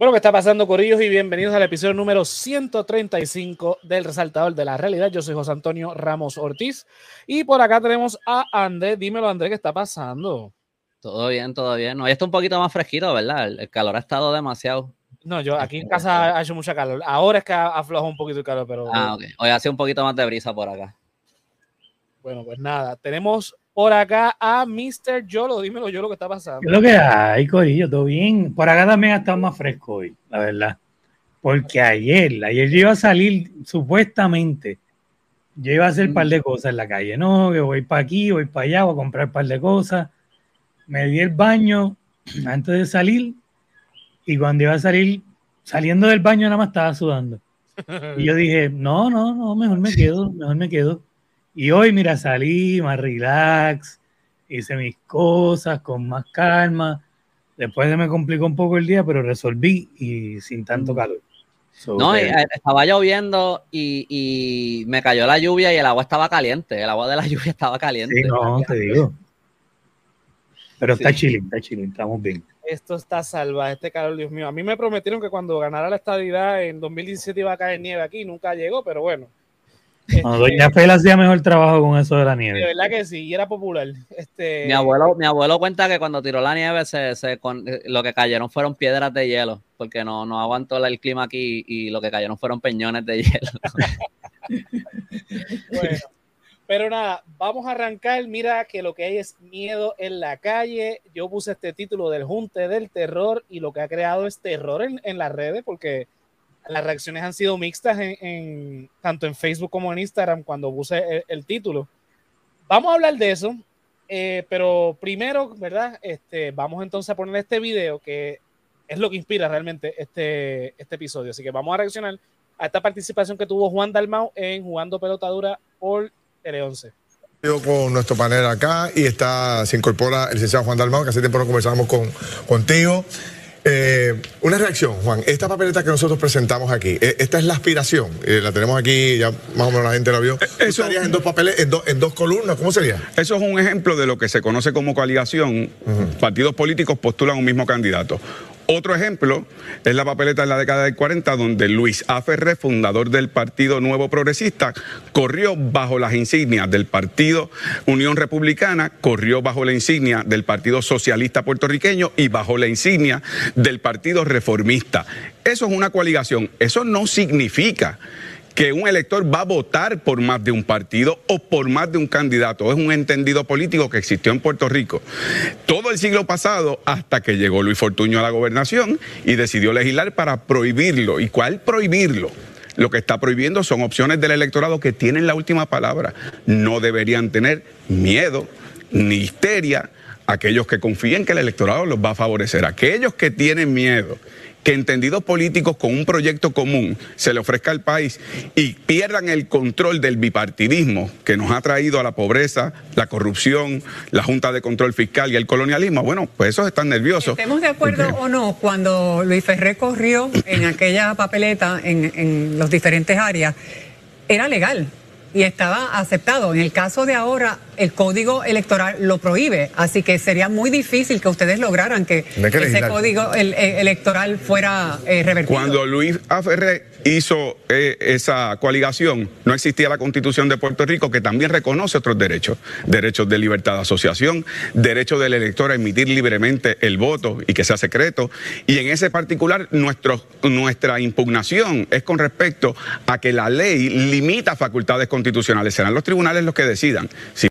Bueno, ¿qué está pasando, Corillos? Y bienvenidos al episodio número 135 del Resaltador de la Realidad. Yo soy José Antonio Ramos Ortiz y por acá tenemos a Andrés. Dímelo, Andrés, ¿qué está pasando? Todo bien, todo bien. Hoy está un poquito más fresquito, ¿verdad? El, calor ha estado demasiado. No, yo aquí en casa ha hecho mucha calor. Ahora es que afloja un poquito el calor, pero. Ah, ok. Hoy hace un poquito más de brisa por acá. Bueno, pues nada, tenemos por acá a Mr. Yolo. Dímelo, Yolo, ¿qué está pasando? ¿Qué es lo que hay, Corillo? ¿Todo bien? Por acá también ha estado más fresco hoy, la verdad. Porque ayer, ayer yo iba a salir, supuestamente, yo iba a hacer un par de cosas en la calle. No, que voy para aquí, voy para allá, voy a comprar un par de cosas. Me di el baño antes de salir y cuando iba a salir, saliendo del baño nada más estaba sudando. Y yo dije, no, no, no, mejor me quedo, mejor me quedo. Y hoy, mira, salí más relax, hice mis cosas con más calma. Después se me complicó un poco el día, pero resolví y sin tanto calor. no, eh, estaba lloviendo y, me cayó la lluvia y el agua estaba caliente. El agua de la lluvia estaba caliente. Sí, no, te digo. Pero está chilling, está chilling, estamos bien. Esto está salvaje, este calor, Dios mío. A mí me prometieron que cuando ganara la estadidad en 2017 iba a caer nieve aquí, nunca llegó, pero bueno. Doña este, Fela hacía mejor trabajo con eso de la nieve. De verdad que sí, y era popular. Este... Mi, abuelo, mi abuelo cuenta que cuando tiró la nieve, se, se con, lo que cayeron fueron piedras de hielo, porque no, no aguantó el clima aquí y lo que cayeron fueron peñones de hielo. bueno, pero nada, vamos a arrancar. Mira que lo que hay es miedo en la calle. Yo puse este título del Junte del Terror y lo que ha creado es terror en, en las redes, porque las reacciones han sido mixtas en, tanto en Facebook como en Instagram cuando puse el, título. Vamos a hablar de eso, eh, pero primero, ¿verdad? Este, vamos entonces a poner este video que es lo que inspira realmente este, este episodio. Así que vamos a reaccionar a esta participación que tuvo Juan Dalmau en Jugando Pelotadura por Tele11 con nuestro panel acá y está, se incorpora el licenciado Juan Dalmau, que hace tiempo no conversamos con, contigo. Eh, una reacción, Juan. Esta papeleta que nosotros presentamos aquí, eh, esta es la aspiración. Eh, la tenemos aquí, ya más o menos la gente la vio. Eso, estarías en dos papeles, en, en, dos columnas? ¿Cómo sería? Eso es un ejemplo de lo que se conoce como coaligación. Partidos políticos postulan un mismo candidato. Otro ejemplo es la papeleta de la década del 40, donde Luis A. Fundador del Partido Nuevo Progresista, corrió bajo las insignias del Partido Unión Republicana, corrió bajo la insignia del Partido Socialista Puertorriqueño y bajo la insignia del Partido Reformista. Eso es una coaligación. Eso no significa que un elector va a votar por más de un partido o por más de un candidato. Es un entendido político que existió en Puerto Rico todo el siglo pasado hasta que llegó Luis Fortuño a la gobernación y decidió legislar para prohibirlo. ¿Y cuál prohibirlo? Lo que está prohibiendo son opciones del electorado que tienen la última palabra. No deberían tener miedo ni histeria aquellos que confíen que el electorado los va a favorecer. Aquellos que tienen miedo que entendidos políticos con un proyecto común se le ofrezca al país y pierdan el control del bipartidismo que nos ha traído a la pobreza, la corrupción, la Junta de Control Fiscal y el colonialismo, bueno, pues esos están nerviosos. Estemos de acuerdo o no, cuando Luis Ferré corrió en aquella papeleta en, en las diferentes áreas, era legal y estaba aceptado. En el caso de ahora, el código electoral lo prohíbe, así que sería muy difícil que ustedes lograran que, ese código electoral fuera eh, revertido. Cuando Luis Aferré hizo eh, esa coaligación, no existía la constitución de Puerto Rico que también reconoce otros derechos, derechos de libertad de asociación, derecho del elector a emitir libremente el voto y que sea secreto, y en ese particular nuestra impugnación es con respecto a que la ley limita facultades constitucionales, serán los tribunales los que decidan. Si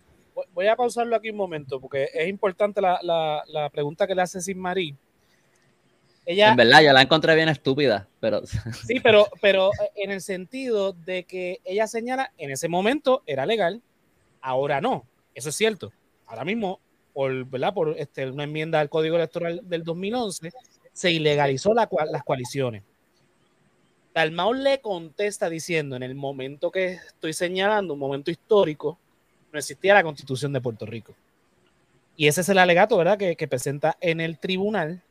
voy a pausarlo aquí un momento porque es importante la, la, pregunta que le hace Sin Marí. Ella, en verdad, yo la encontré bien estúpida, pero... Sí, pero, pero en el sentido de que ella señala, en ese momento era legal, ahora no. Eso es cierto. Ahora mismo, por, ¿verdad? por este, una enmienda al Código Electoral del 2011, se ilegalizó la, las coaliciones. Dalmau le contesta diciendo, en el momento que estoy señalando, un momento histórico, no existía la constitución de Puerto Rico. Y ese es el alegato, ¿verdad?, que, presenta en el tribunal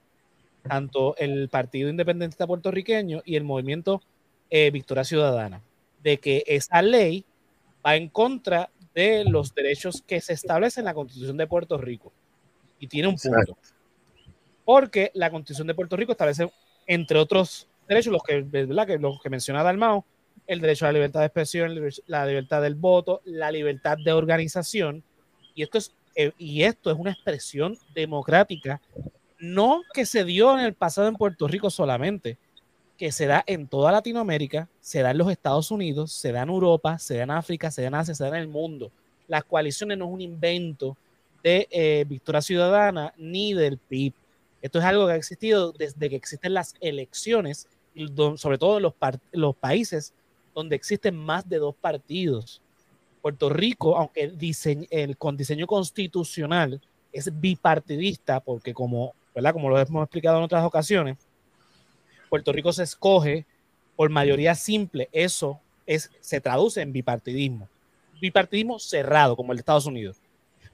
tanto el Partido Independentista Puertorriqueño y el Movimiento eh, Victoria Ciudadana, de que esa ley va en contra de los derechos que se establecen en la Constitución de Puerto Rico. Y tiene un punto. Porque la Constitución de Puerto Rico establece entre otros derechos, los que, ¿verdad? que, los que menciona Dalmao, el derecho a la libertad de expresión, la libertad del voto, la libertad de organización. Y esto es, eh, y esto es una expresión democrática, no que se dio en el pasado en Puerto Rico solamente, que se da en toda Latinoamérica, se da en los Estados Unidos, se da en Europa, se da en África, se da en Asia, se da en el mundo. Las coaliciones no es un invento de eh, Victoria Ciudadana ni del PIB. Esto es algo que ha existido desde que existen las elecciones, sobre todo en los, países donde existen más de dos partidos. Puerto Rico, aunque el, con diseño constitucional es bipartidista, porque como, como lo hemos explicado en otras ocasiones, Puerto Rico se escoge por mayoría simple. Eso es, se traduce en bipartidismo. Bipartidismo cerrado, como el de Estados Unidos.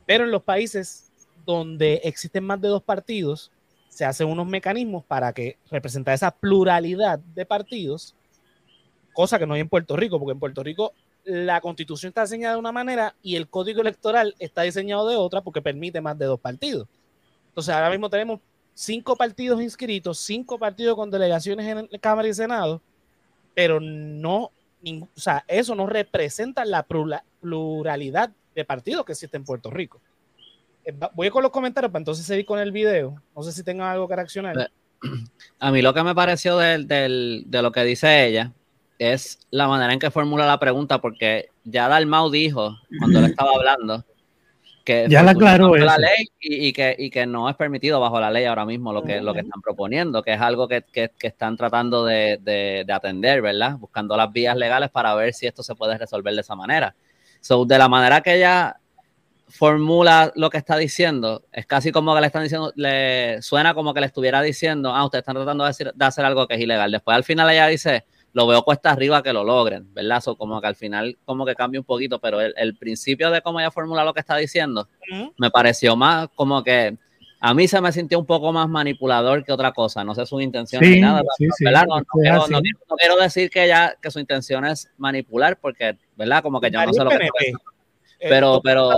Pero en los países donde existen más de dos partidos, se hacen unos mecanismos para que representar esa pluralidad de partidos, cosa que no hay en Puerto Rico, porque en Puerto Rico la constitución está diseñada de una manera y el código electoral está diseñado de otra porque permite más de dos partidos. Entonces ahora mismo tenemos cinco partidos inscritos, cinco partidos con delegaciones en Cámara y Senado, pero no, o sea, eso no representa la pluralidad de partidos que existe en Puerto Rico. Eh, voy con los comentarios para entonces seguir con el video. No sé si tengan algo que reaccionar. Eh, a mí lo que me pareció de lo que dice ella es la manera en que formula la pregunta, porque ya Dalmau dijo, cuando le estaba hablando, que ya la aclaró la ley y, que, y, que, no es permitido bajo la ley ahora mismo lo que, lo que están proponiendo, que es algo que, que, que están tratando de, de, de, atender, ¿verdad? Buscando las vías legales para ver si esto se puede resolver de esa manera. So, de la manera que ella formula lo que está diciendo, es casi como que le están diciendo, le suena como que le estuviera diciendo, ah, ustedes están tratando de, decir, de hacer algo que es ilegal. Después al final ella dice, lo veo cuesta arriba que lo logren, ¿verdad? So, como que al final como que cambia un poquito, pero el, principio de cómo ella formula lo que está diciendo me pareció más como que a mí se me sintió un poco más manipulador que otra cosa. No sé su intención ni nada, ¿verdad? No, quiero, decir que ella que su intención es manipular porque, ¿verdad? Como que yo no sé lo que pero, pero.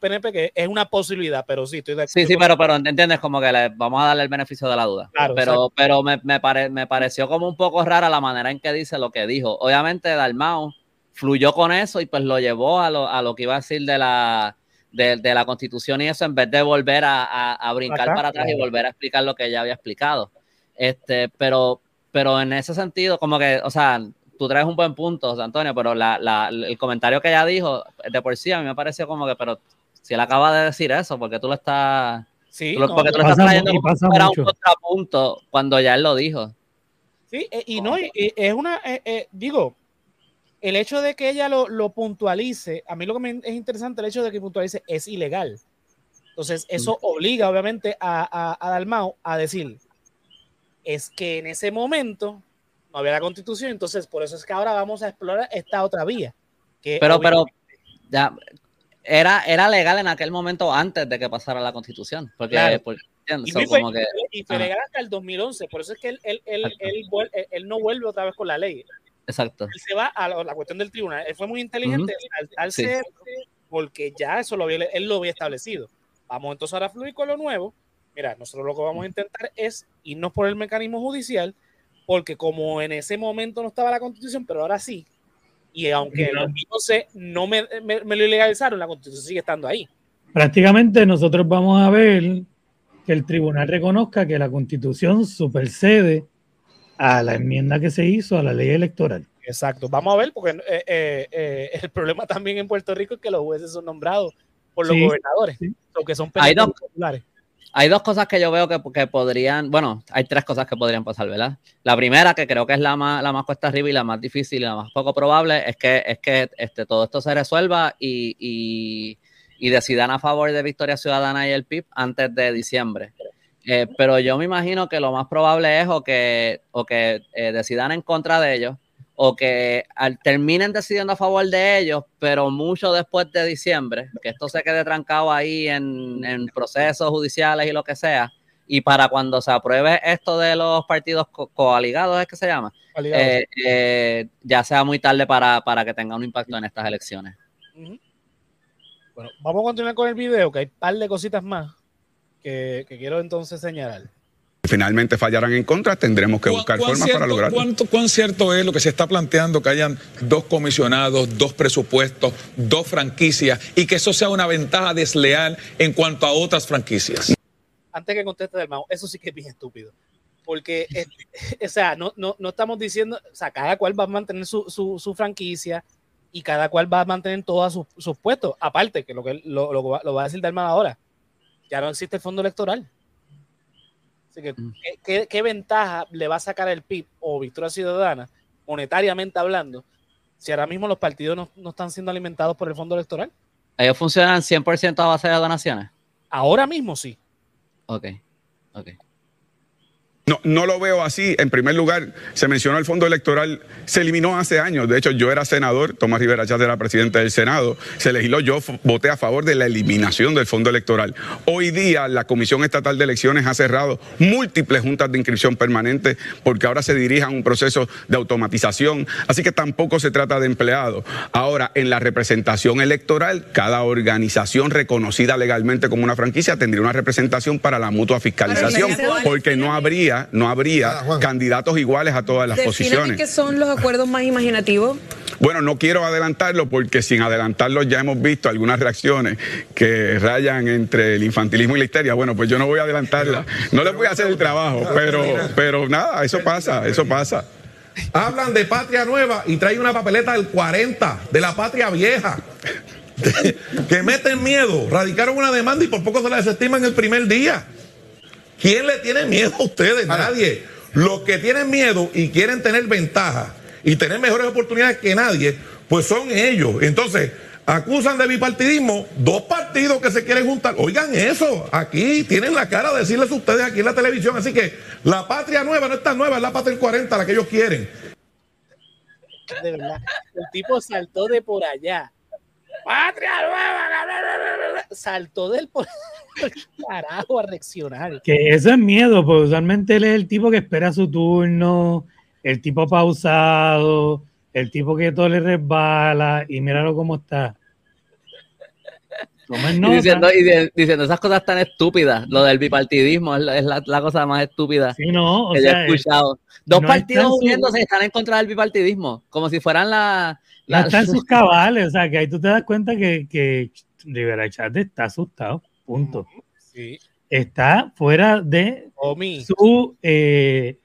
PNP que es una posibilidad, pero sí, estoy de acuerdo. Sí, sí, pero, pero entiendes como que le vamos a darle el beneficio de la duda. Claro, pero pero me, me, me pareció como un poco rara la manera en que dice lo que dijo. Obviamente, Dalmau fluyó con eso y pues lo llevó a lo, a lo que iba a decir de la, de, de la constitución y eso, en vez de volver a, a, brincar para atrás y volver a explicar lo que ella había explicado. Este, pero, pero en ese sentido, como que, o sea, tú traes un buen punto, Antonio, pero el comentario que ella dijo, de por sí, a mí me pareció como que, pero si él acaba de decir eso, porque tú lo estás. Sí, porque tú lo estás trayendo para un contrapunto cuando ya él lo dijo. Sí, eh, y no, es una, eh, eh, digo, el hecho de que ella lo, puntualice, a mí lo que me es interesante el hecho de que puntualice es ilegal. Entonces, eso mm. obliga obviamente a, a, a Dalmau a decir, es que en ese momento no había la constitución, entonces por eso es que ahora vamos a explorar esta otra vía. pero, pero, ya, era, era legal en aquel momento antes de que pasara la constitución, porque, y, fue, legal hasta el 2011, por eso es que él, él, él, él, no vuelve otra vez con la ley. Exacto. Él se va a la, cuestión del tribunal. Él fue muy inteligente al, ser, porque ya eso lo había, él lo había establecido. Vamos entonces ahora a fluir con lo nuevo. Mira, nosotros lo que vamos a intentar es irnos por el mecanismo judicial porque como en ese momento no estaba la constitución, pero ahora sí, y aunque no, sé, no me, lo ilegalizaron, la constitución sigue estando ahí. Prácticamente nosotros vamos a ver que el tribunal reconozca que la constitución supersede a la enmienda que se hizo a la ley electoral. Exacto, vamos a ver, porque eh, eh, eh, el problema también en Puerto Rico es que los jueces son nombrados por los gobernadores, que son populares hay dos cosas que yo veo que, que, podrían, bueno, hay tres cosas que podrían pasar, ¿verdad? La primera, que creo que es la más, la más cuesta arriba y la más difícil y la más poco probable, es que, es que este, todo esto se resuelva y, y, y decidan a favor de Victoria Ciudadana y el PIB antes de diciembre. Eh, pero yo me imagino que lo más probable es o que, o que eh, decidan en contra de ellos o que terminen decidiendo a favor de ellos, pero mucho después de diciembre, que esto se quede trancado ahí en, procesos judiciales y lo que sea, y para cuando se apruebe esto de los partidos coaligados, ¿es que se llama? Eh, eh, ya sea muy tarde para, que tenga un impacto en estas elecciones. Bueno, vamos a continuar con el video, que hay un par de cositas más que, que quiero entonces señalar. Finalmente fallaran en contra, tendremos que buscar formas para lograrlo. ¿cuánto, ¿Cuán cierto es lo que se está planteando que hayan dos comisionados, dos presupuestos, dos franquicias y que eso sea una ventaja desleal en cuanto a otras franquicias? Antes que conteste del mago, eso sí que es bien estúpido. Porque, o sea, no, no, no, estamos diciendo, o sea, cada cual va a mantener su, su, su franquicia y cada cual va a mantener todos sus, sus puestos. Aparte, que lo que lo, lo, lo va a decir Dalma ahora, ya no existe el fondo electoral. Así que, Mm. ¿qué, qué, qué ventaja le va a sacar el PIB o Victoria Ciudadana, monetariamente hablando, si ahora mismo los partidos no, no están siendo alimentados por el fondo electoral? Ellos funcionan 100% a base de donaciones. Ahora mismo sí. Ok, ok. No, no lo veo así. En primer lugar, se mencionó el fondo electoral, se eliminó hace años. De hecho, yo era senador, Tomás Rivera Chávez era presidente del Senado, se legisló, yo voté a favor de la eliminación del fondo electoral. Hoy día, la Comisión Estatal de Elecciones ha cerrado múltiples juntas de inscripción permanente porque ahora se dirige a un proceso de automatización. Así que tampoco se trata de empleados. Ahora, en la representación electoral, cada organización reconocida legalmente como una franquicia tendría una representación para la mutua fiscalización, porque no habría, no habría Ah, candidatos iguales a todas las Defíname posiciones. qué son los acuerdos más imaginativos. Bueno, no quiero adelantarlo porque sin adelantarlo ya hemos visto algunas reacciones que rayan entre el infantilismo y la histeria. Bueno, pues yo no voy a adelantarla. No les voy a hacer el trabajo, pero, pero nada, eso pasa, eso pasa. Hablan de patria nueva y trae una papeleta del 40, de la patria vieja. que meten miedo. Radicaron una demanda y por poco se la desestiman el primer día. ¿Quién le tiene miedo a ustedes? Nadie. Los que tienen miedo y quieren tener ventaja y tener mejores oportunidades que nadie, pues son ellos. Entonces, acusan de bipartidismo dos partidos que se quieren juntar. Oigan eso, aquí tienen la cara de decirles a ustedes aquí en la televisión. Así que la patria nueva no es tan nueva, es la patria del 40, la que ellos quieren. De verdad. El tipo saltó de por allá. ¡Patria nueva! Saltó del por carajo a reaccionar. Que eso es miedo, porque usualmente él es el tipo que espera su turno, el tipo pausado, el tipo que todo le resbala y míralo cómo está. Y diciendo, y diciendo esas cosas tan estúpidas. Lo del bipartidismo es la, es la- la cosa más estúpida Sí, no, o que yo he sea, escuchado. Dos no partidos está en su- uniéndose están en contra del bipartidismo, como si fueran la... la- está en sus cabales, o sea, que ahí tú te das cuenta que, que Rivera Chávez está asustado, punto. Sí. Está fuera de Omi, su, eh,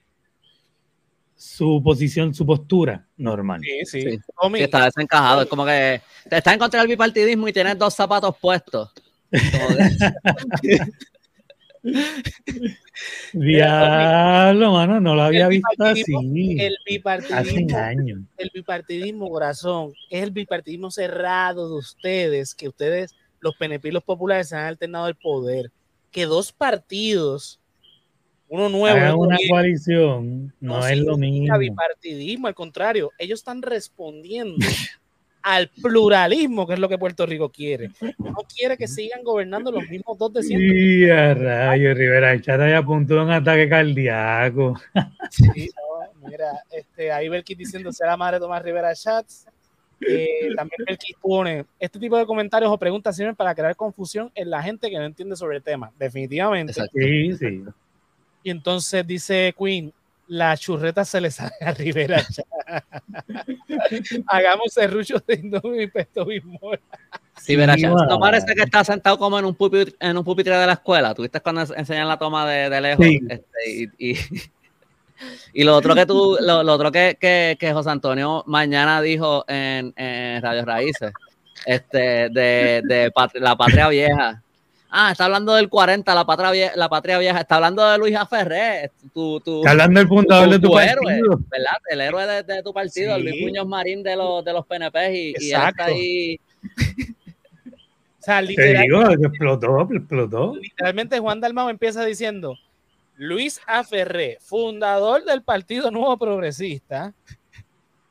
su posición, su postura normal. sí, sí. Sí. Omi, está desencajado. Es como que te está en contra del bipartidismo y tienes dos zapatos puestos. Diablo, mano, no lo había visto así. bipartidismo- Hace bipartidismo, años. el bipartidismo, corazón, es el bipartidismo cerrado de ustedes, que ustedes, los PNP y los populares, se han alternado el poder. Que dos partidos, uno nuevo, Hagan una viejo, coalición, no, es lo mismo. bipartidismo, al contrario, ellos están respondiendo al pluralismo, que es lo que Puerto Rico quiere. No quiere que sigan gobernando los mismos dos de siempre. Y a rayo, Rivera Chata ya apuntó un ataque cardíaco. Sí, no, mira, este, ahí Belkis diciendo ser la madre de Tomás Rivera Chats. Eh, también Belkis pone, este tipo de comentarios o preguntas sirven para crear confusión en la gente que no entiende sobre el tema, definitivamente. Exacto. Sí, sí. Y entonces dice Queen, la churreta se le sale a Rivera. Hagamos serrucho de Indomie y pesto bimol. Sí, verás, Sí, ¿no parece que está sentado como en un pupitre, en un pupitre de la escuela? ¿Tuviste cuando ens- enseñan la toma de, de lejos? Sí. Este, y, y, y lo otro que tú, lo, lo otro que, que, que José Antonio mañana dijo en, en Radio Raíces, este, de, de pat- la patria vieja. Ah, está hablando del 40, la patria vieja, la patria vieja. Está hablando de Luis Aferré, tu, tu, Está hablando el fundador de tu héroe, partido. ¿verdad? El héroe de, de tu partido, Sí. Luis Muñoz Marín de los, de los PNP y, y él está ahí. O sea, Te literal- digo, explotó, explotó. literalmente Juan Dalmau empieza diciendo, Luis Aferré, fundador del Partido Nuevo Progresista,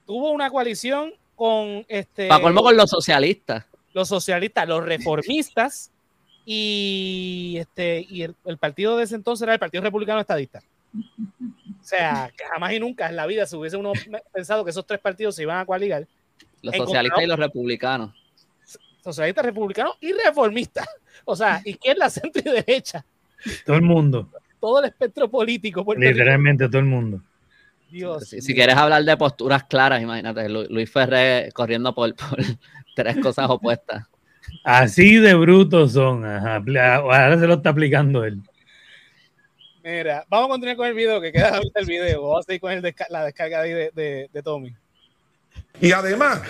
tuvo una coalición con este, Para colmo con los socialistas. los socialistas, los reformistas y, este, y el, el partido de ese entonces era el Partido Republicano Estadista. O sea, que jamás y nunca en la vida se hubiese uno pensado que esos tres partidos se iban a coaligar, Los socialistas y los republicanos. socialistas, republicanos y reformistas. O sea, izquierda, centro y derecha. Todo el mundo. Todo el espectro político. Literalmente todo el mundo. Dios Si, quieres hablar de posturas claras, imagínate, Lu- Luis Ferré corriendo por, por tres cosas opuestas. Así de brutos son. Ajá. Ahora se lo está aplicando él. Mira, vamos a continuar con el video, que queda ahorita el video. Vamos a seguir con el desca- la descarga ahí de, de, de Tommy. Y además,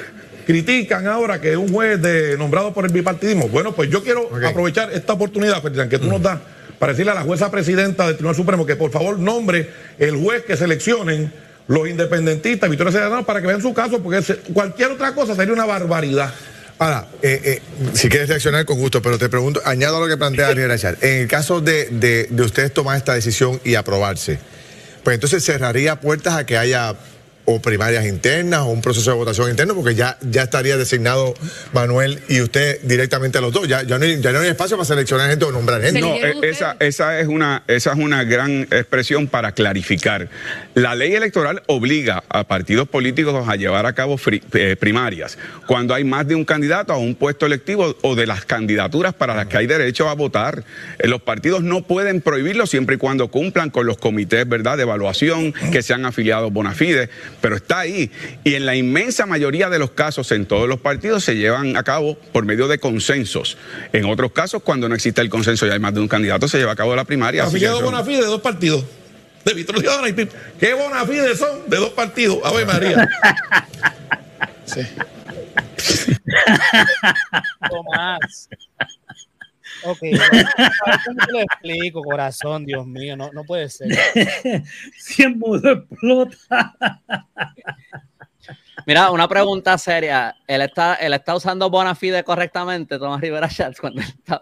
critican ahora que un juez de, nombrado por el bipartidismo. Bueno, pues yo quiero aprovechar esta oportunidad, Ferdinand, que tú nos das para decirle a la jueza presidenta del Tribunal Supremo que por favor nombre el juez que seleccionen los independentistas, Victoria Ciudadana, para que vean su caso, porque cualquier otra cosa sería una barbaridad. Ahora, eh, eh, si quieres reaccionar con gusto, pero te pregunto, añado a lo que plantea Daniel Rachar. En el caso de, de, de ustedes tomar esta decisión y aprobarse, pues entonces cerraría puertas a que haya o primarias internas o un proceso de votación interno, porque ya, ya estaría designado Manuel y usted directamente a los dos. Ya, ya, no, hay, ya no hay espacio para seleccionar gente o nombrar gente. No, eh, esa, esa, es una, esa es una gran expresión para clarificar. La ley electoral obliga a partidos políticos a llevar a cabo fri- eh, primarias cuando hay más de un candidato a un puesto electivo o de las candidaturas para las que hay derecho a votar. Eh, los partidos no pueden prohibirlo siempre y cuando cumplan con los comités ¿verdad? de evaluación que sean afiliados bona fide, pero está ahí. Y en la inmensa mayoría de los casos, en todos los partidos, se llevan a cabo por medio de consensos. En otros casos, cuando no existe el consenso y hay más de un candidato, se lleva a cabo la primaria. Así que Afiliado Bonafide de dos partidos. De Ciudadana y PIP. ¿Qué Bonafide son? De dos partidos. A ver, María. Sí. Tomás. Ok, cómo te lo explico, corazón, Dios mío, no, no puede ser. Si el mudo explota. Mira, una pregunta seria. ¿Él está, él está usando bona fide correctamente, Tomás Rivera Schatz, cuando él está-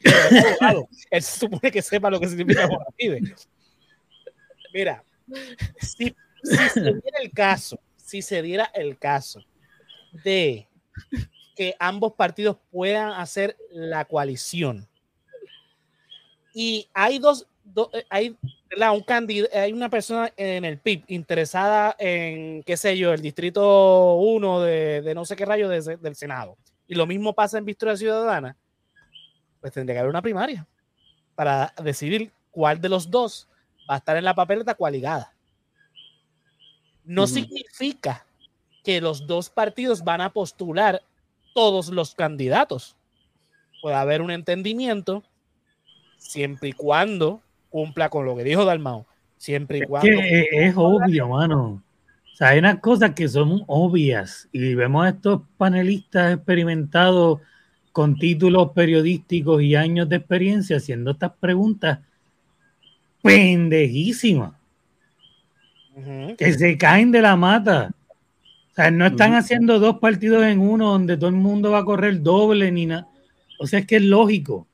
Es abogado. Él se supone que sepa lo que significa bona fide. Mira, si, si se diera el caso, si se diera el caso de que ambos partidos puedan hacer la coalición. Y hay dos, do- eh, hay, un candid- hay una persona en el PIB interesada en, qué sé yo, el distrito 1 de, de no sé qué rayo de del Senado, y lo mismo pasa en Victoria Ciudadana, pues tendría que haber una primaria para decidir cuál de los dos va a estar en la papeleta coaligada. No significa que los dos partidos van a postular todos los candidatos. Puede haber un entendimiento siempre y cuando cumpla con lo que dijo Dalmao. Siempre y Es cuando. que es, es obvio, mano. O sea, hay unas cosas que son obvias y vemos a estos panelistas experimentados con títulos periodísticos y años de experiencia haciendo estas preguntas pendejísimas que se caen de la mata. O sea, no están haciendo dos partidos en uno donde todo el mundo va a correr doble ni nada. O sea, es que es lógico.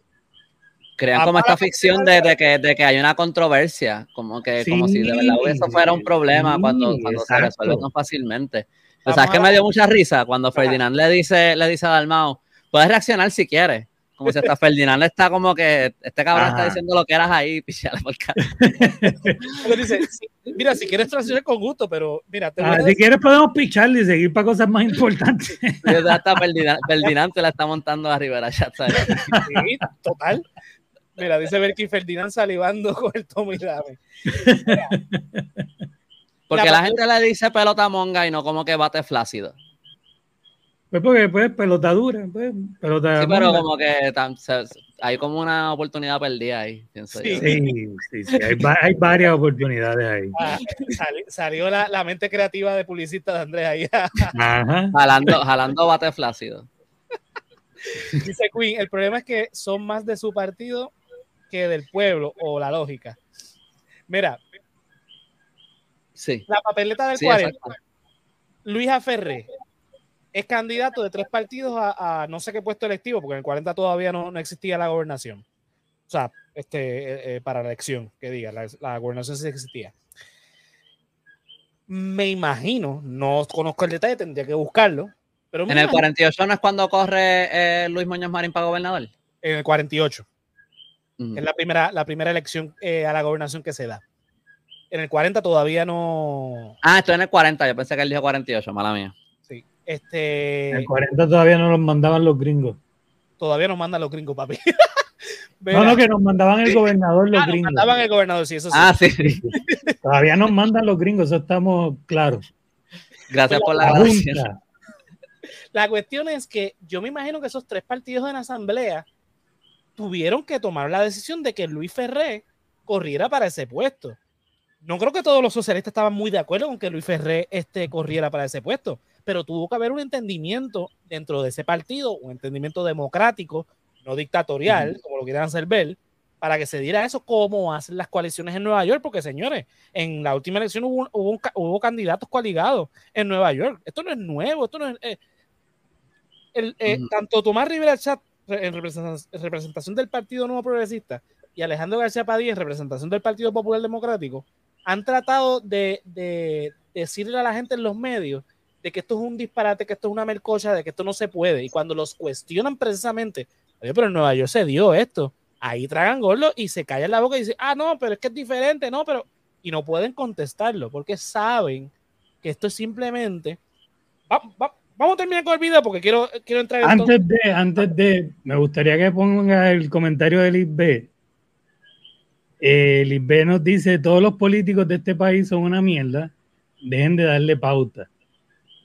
crean como esta ficción de, de que, de que hay una controversia, como que como si de verdad eso fuera un problema sí, cuando, cuando se resuelve tan fácilmente. Pero Vamos sabes que me dio mucha risa cuando Ferdinand le dice, le dice a Dalmao, puedes reaccionar si quieres. Como si hasta Ferdinand está como que este cabrón está diciendo lo que eras ahí, pichale por dice, "Sí, mira, si quieres transicionar con gusto, pero mira, te Ah, si decir- quieres podemos picharle y seguir para cosas más importantes. Hasta Ferdinand, Ferdinand se la está montando a Rivera Chat, ¿sabes? Sí, total. Mira, dice Berky Ferdinand salivando con el Tommy Dame. Porque La la gente le dice pelota monga y no como que bate flácido. Pues porque pues pelota dura, pues pelota Sí, pero como que tam- se- hay como una oportunidad perdida ahí, pienso Sí. yo. Sí, sí, sí, hay, va- hay varias oportunidades ahí. Ah, sali- salió la, la mente creativa de publicista de Andrés ahí. Ajá. Jalando, jalando bate flácido. Dice Queen, el problema es que son más de su partido que del pueblo o la lógica. Mira, Sí. la papeleta del Sí, 40, exacto. Luisa Ferré es candidato de tres partidos a, a no sé qué puesto electivo, porque en el 40 todavía no, no existía la gobernación. O sea, este, eh, eh, para la elección, que diga, la, la gobernación sí existía. Me imagino, no conozco el detalle, tendría que buscarlo, pero En el imagino- 48 no es cuando corre eh, Luis Muñoz Marín para gobernador. en el 48. Ujú. Es la primera, la primera elección eh, a la gobernación que se da. En el 40 todavía no. Ah, estoy en el 40, yo pensé que él dijo 48, mala mía. Sí. Este, En el 40 todavía no los mandaban los gringos. todavía nos mandan los gringos, papi. No, no, que nos mandaban el gobernador los Ah, nos gringos. mandaban el gobernador, sí, eso sí. Ah, sí. Todavía nos mandan los gringos, eso estamos claros. Gracias por la. Junta. La cuestión es que yo me imagino que esos tres partidos en la asamblea tuvieron que tomar la decisión de que Luis Ferré corriera para ese puesto. No creo que todos los socialistas estaban muy de acuerdo con que Luis Ferré este, corriera para ese puesto, pero tuvo que haber un entendimiento dentro de ese partido, un entendimiento democrático, no dictatorial, como lo quieran hacer ver, para que se diera eso, como hacen las coaliciones en Nueva York, porque señores, en la última elección hubo, hubo, hubo candidatos coaligados en Nueva York. Esto no es nuevo, esto no es... eh, el, eh. Tanto Tomás Rivera Chat en representación, en representación del Partido Nuevo Progresista y Alejandro García Padilla en representación del Partido Popular Democrático han tratado de, de decirle a la gente en los medios de que esto es un disparate, que esto es una melcocha, de que esto no se puede. Y cuando los cuestionan precisamente, "Oye, pero en Nueva York se dio esto, ahí tragan gordo y se callan la boca y dicen, ah, no, pero es que es diferente, no, pero... Y no pueden contestarlo porque saben que esto es simplemente... Va- va- vamos a terminar con el video porque quiero, quiero entrar en Antes de, antes de, me gustaría que ponga el comentario de Lisbeth. Eh, Lisbeth nos dice, todos los políticos de este país son una mierda, dejen de darle pauta.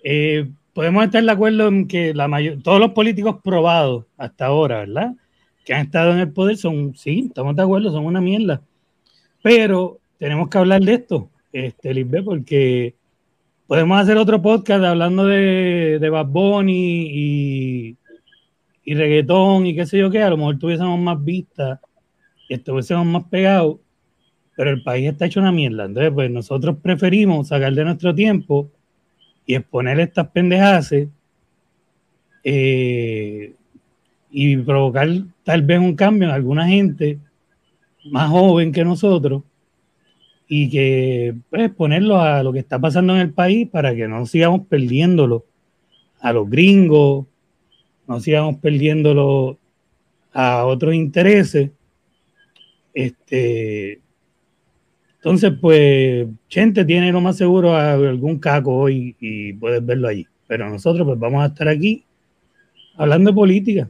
Eh, podemos estar de acuerdo en que la mayor, todos los políticos probados hasta ahora, ¿verdad? Que han estado en el poder son, sí, estamos de acuerdo, son una mierda. Pero tenemos que hablar de esto, este, Lisbeth, porque podemos hacer otro podcast hablando de, de Bad Bunny y, y reggaetón y qué sé yo qué, a lo mejor tuviésemos más vistas y estuviésemos más pegados, pero el país está hecho una mierda. Entonces, pues nosotros preferimos sacar de nuestro tiempo y exponer estas pendejadas eh, y provocar tal vez un cambio en alguna gente más joven que nosotros y que pues a lo que está pasando en el país para que no sigamos perdiéndolo a los gringos, no sigamos perdiéndolo a otros intereses. Este, entonces, pues, Chente tiene lo más seguro a algún caco hoy y puedes verlo allí. Pero nosotros, pues, vamos a estar aquí hablando de política,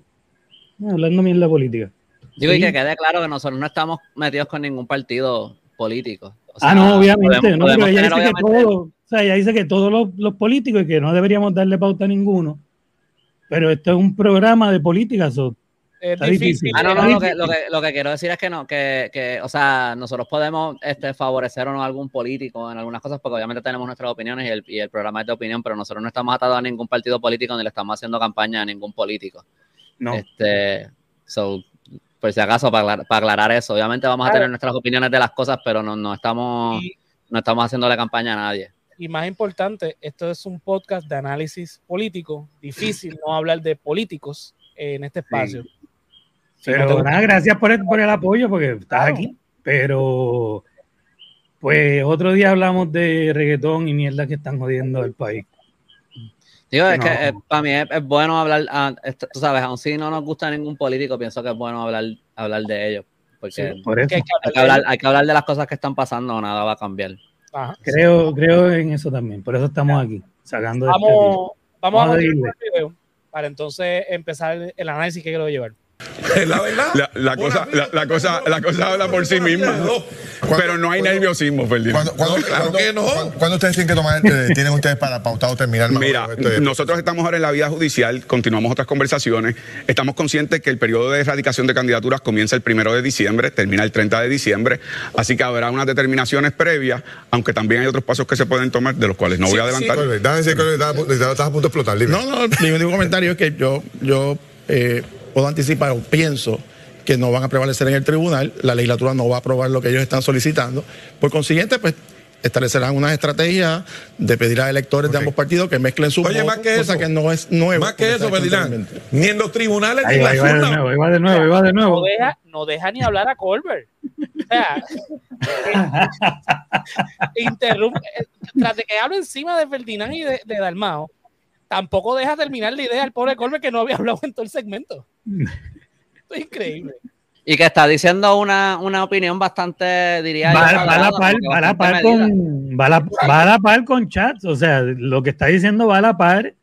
hablando bien de política. Digo, y Sí. que quede claro que nosotros no estamos metidos con ningún partido político. O ah, no, obviamente. podemos- no, pero ella dice que todo, o sea, ella dice que todos los, los políticos y que no deberíamos darle pauta a ninguno. Pero esto es un programa de política, so, Es difícil. difícil. Ah, no, no, lo que, sí. lo, que, lo que quiero decir es que no, que, que o sea, nosotros podemos este, favorecer o no a algún político en algunas cosas, porque obviamente tenemos nuestras opiniones y el, y el programa es de opinión, pero nosotros no estamos atados a ningún partido político ni le estamos haciendo campaña a ningún político. no. Este, so, por si acaso, para, aclar- para aclarar eso, obviamente vamos a Claro. tener nuestras opiniones de las cosas, pero no, no estamos, Y, no estamos haciéndole campaña a nadie. y más importante, esto es un podcast de análisis político. Difícil no hablar de políticos en este espacio. Te Pero nada, gracias por el, por el apoyo, porque estás Claro. aquí. Pero, pues, otro día hablamos de reggaetón y mierda que están jodiendo el país. Digo, es No. que eh, para mí es, es bueno hablar, ah, tú sabes, aun si no nos gusta ningún político, pienso que es bueno hablar, hablar de ellos, porque Sí. Por eso que hay que hay, que hablar hay que hablar de las cosas que están pasando, o nada va a cambiar. Ajá. creo, creo en eso también. Por eso estamos aquí, sacando de este Vamos, video. vamos a continuar el video para entonces empezar el análisis que quiero llevar. La verdad. La, la cosa, la, la cosa, la cosa habla por sí misma. Pero no hay nerviosismo, Ferdinand. ¿Cuándo, cuándo- No, claro cuándo- que no. cuándo- cuándo ustedes tienen que tomar, eh, tienen ustedes para pautado terminar Mira, nosotros estamos ahora en la vía judicial, continuamos otras conversaciones. Estamos conscientes que el periodo de erradicación de candidaturas comienza el primero de diciembre, termina el 30 de diciembre, así que habrá unas determinaciones previas, aunque también hay otros pasos que se pueden tomar, de los cuales no voy a Sí, adelantar. Colbert, estás a punto- estás a punto de explotar, dime. No, no, mi único comentario es que yo, yo eh, puedo anticipar o pienso que no van a prevalecer en el tribunal, la legislatura no va a aprobar lo que ellos están solicitando. Por consiguiente, pues establecerán unas estrategias de pedir a electores de ambos partidos que mezclen sus Oye, votos, más que cosa eso. que no es nuevo. Más que eso, Ferdinand. Ni en los tribunales ni Ahí en va, la ahí va de urna. nuevo, ahí va de nuevo, ahí va de No nuevo. deja, no deja ni hablar a Colbert. O sea, interrumpe, eh, tras de que hablo encima de Ferdinand y de, de Dalmao, tampoco deja terminar la idea al pobre Colbert que no había hablado en todo el segmento. Esto es increíble. Y que está diciendo una, una opinión bastante, diría yo, Va, va a la par, va la con, va a la, va a la par con chats, o sea, lo que está diciendo va a la par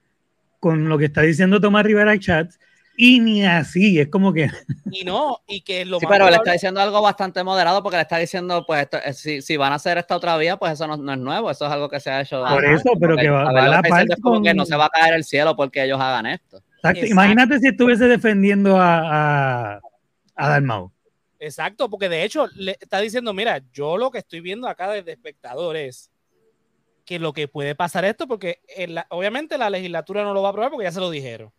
con lo que está diciendo Tomás Rivera Chats, Y ni así, es como que. Y no, y que lo Sí, más pero le está diciendo algo bastante moderado porque le está diciendo, pues, esto- eh, si, si van a hacer esta otra vía, pues eso no, no es nuevo, eso es algo que se ha hecho. Por eso, pero Porque, que va- a ver, va a la que está diciendo par es como que con- no se va a caer el cielo porque ellos hagan esto. Exacto. Exacto. Imagínate si estuviese defendiendo a, a, a Dalmau. Exacto, porque de hecho le está diciendo, mira, yo lo que estoy viendo acá desde espectador es que lo que puede pasar esto, porque en la- obviamente la legislatura no lo va a aprobar porque ya se lo dijeron.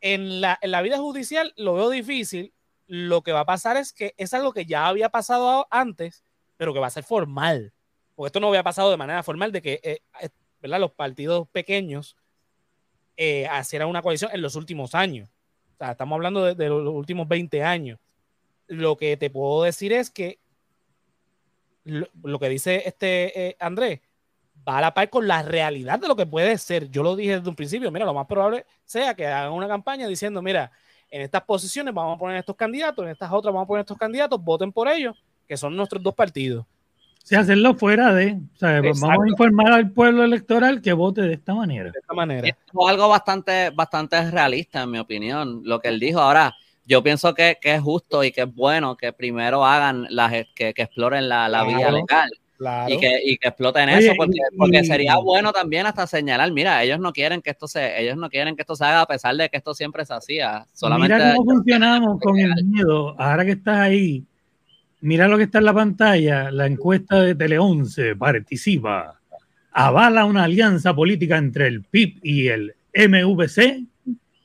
En la, en la vida judicial lo veo difícil. Lo que va a pasar es que es algo que ya había pasado antes, pero que va a ser formal. Porque esto no había pasado de manera formal de que eh, eh, ¿verdad? los partidos pequeños eh, hicieran una coalición en los últimos años. O sea, estamos hablando de, los últimos 20 años. Lo que te puedo decir es que lo, lo que dice este eh, Andrés va a la par con la realidad de lo que puede ser. Yo lo dije desde un principio, mira, lo más probable sea que hagan una campaña diciendo, mira, en estas posiciones vamos a poner estos candidatos, en estas otras vamos a poner estos candidatos, voten por ellos, que son nuestros dos partidos. O sea, hacerlo fuera de. O sea, vamos a informar al pueblo electoral que vote de esta manera. De esta manera. Es algo bastante, bastante realista, en mi opinión, lo que él dijo. Ahora, yo pienso que, que es justo y que es bueno que primero hagan las que, que exploren la, la vía legal Claro. y que, y que exploten Oye, eso, porque, porque y- sería bueno también hasta señalar, mira, ellos no quieren que esto se, ellos no quieren que esto se haga a pesar de que esto siempre se hacía. Solamente Mira cómo funcionamos con el miedo. Ahora que estás ahí, mira lo que está en la pantalla. La encuesta de Tele 11 participa. ¿Avala una alianza política entre el PIB y el MVC?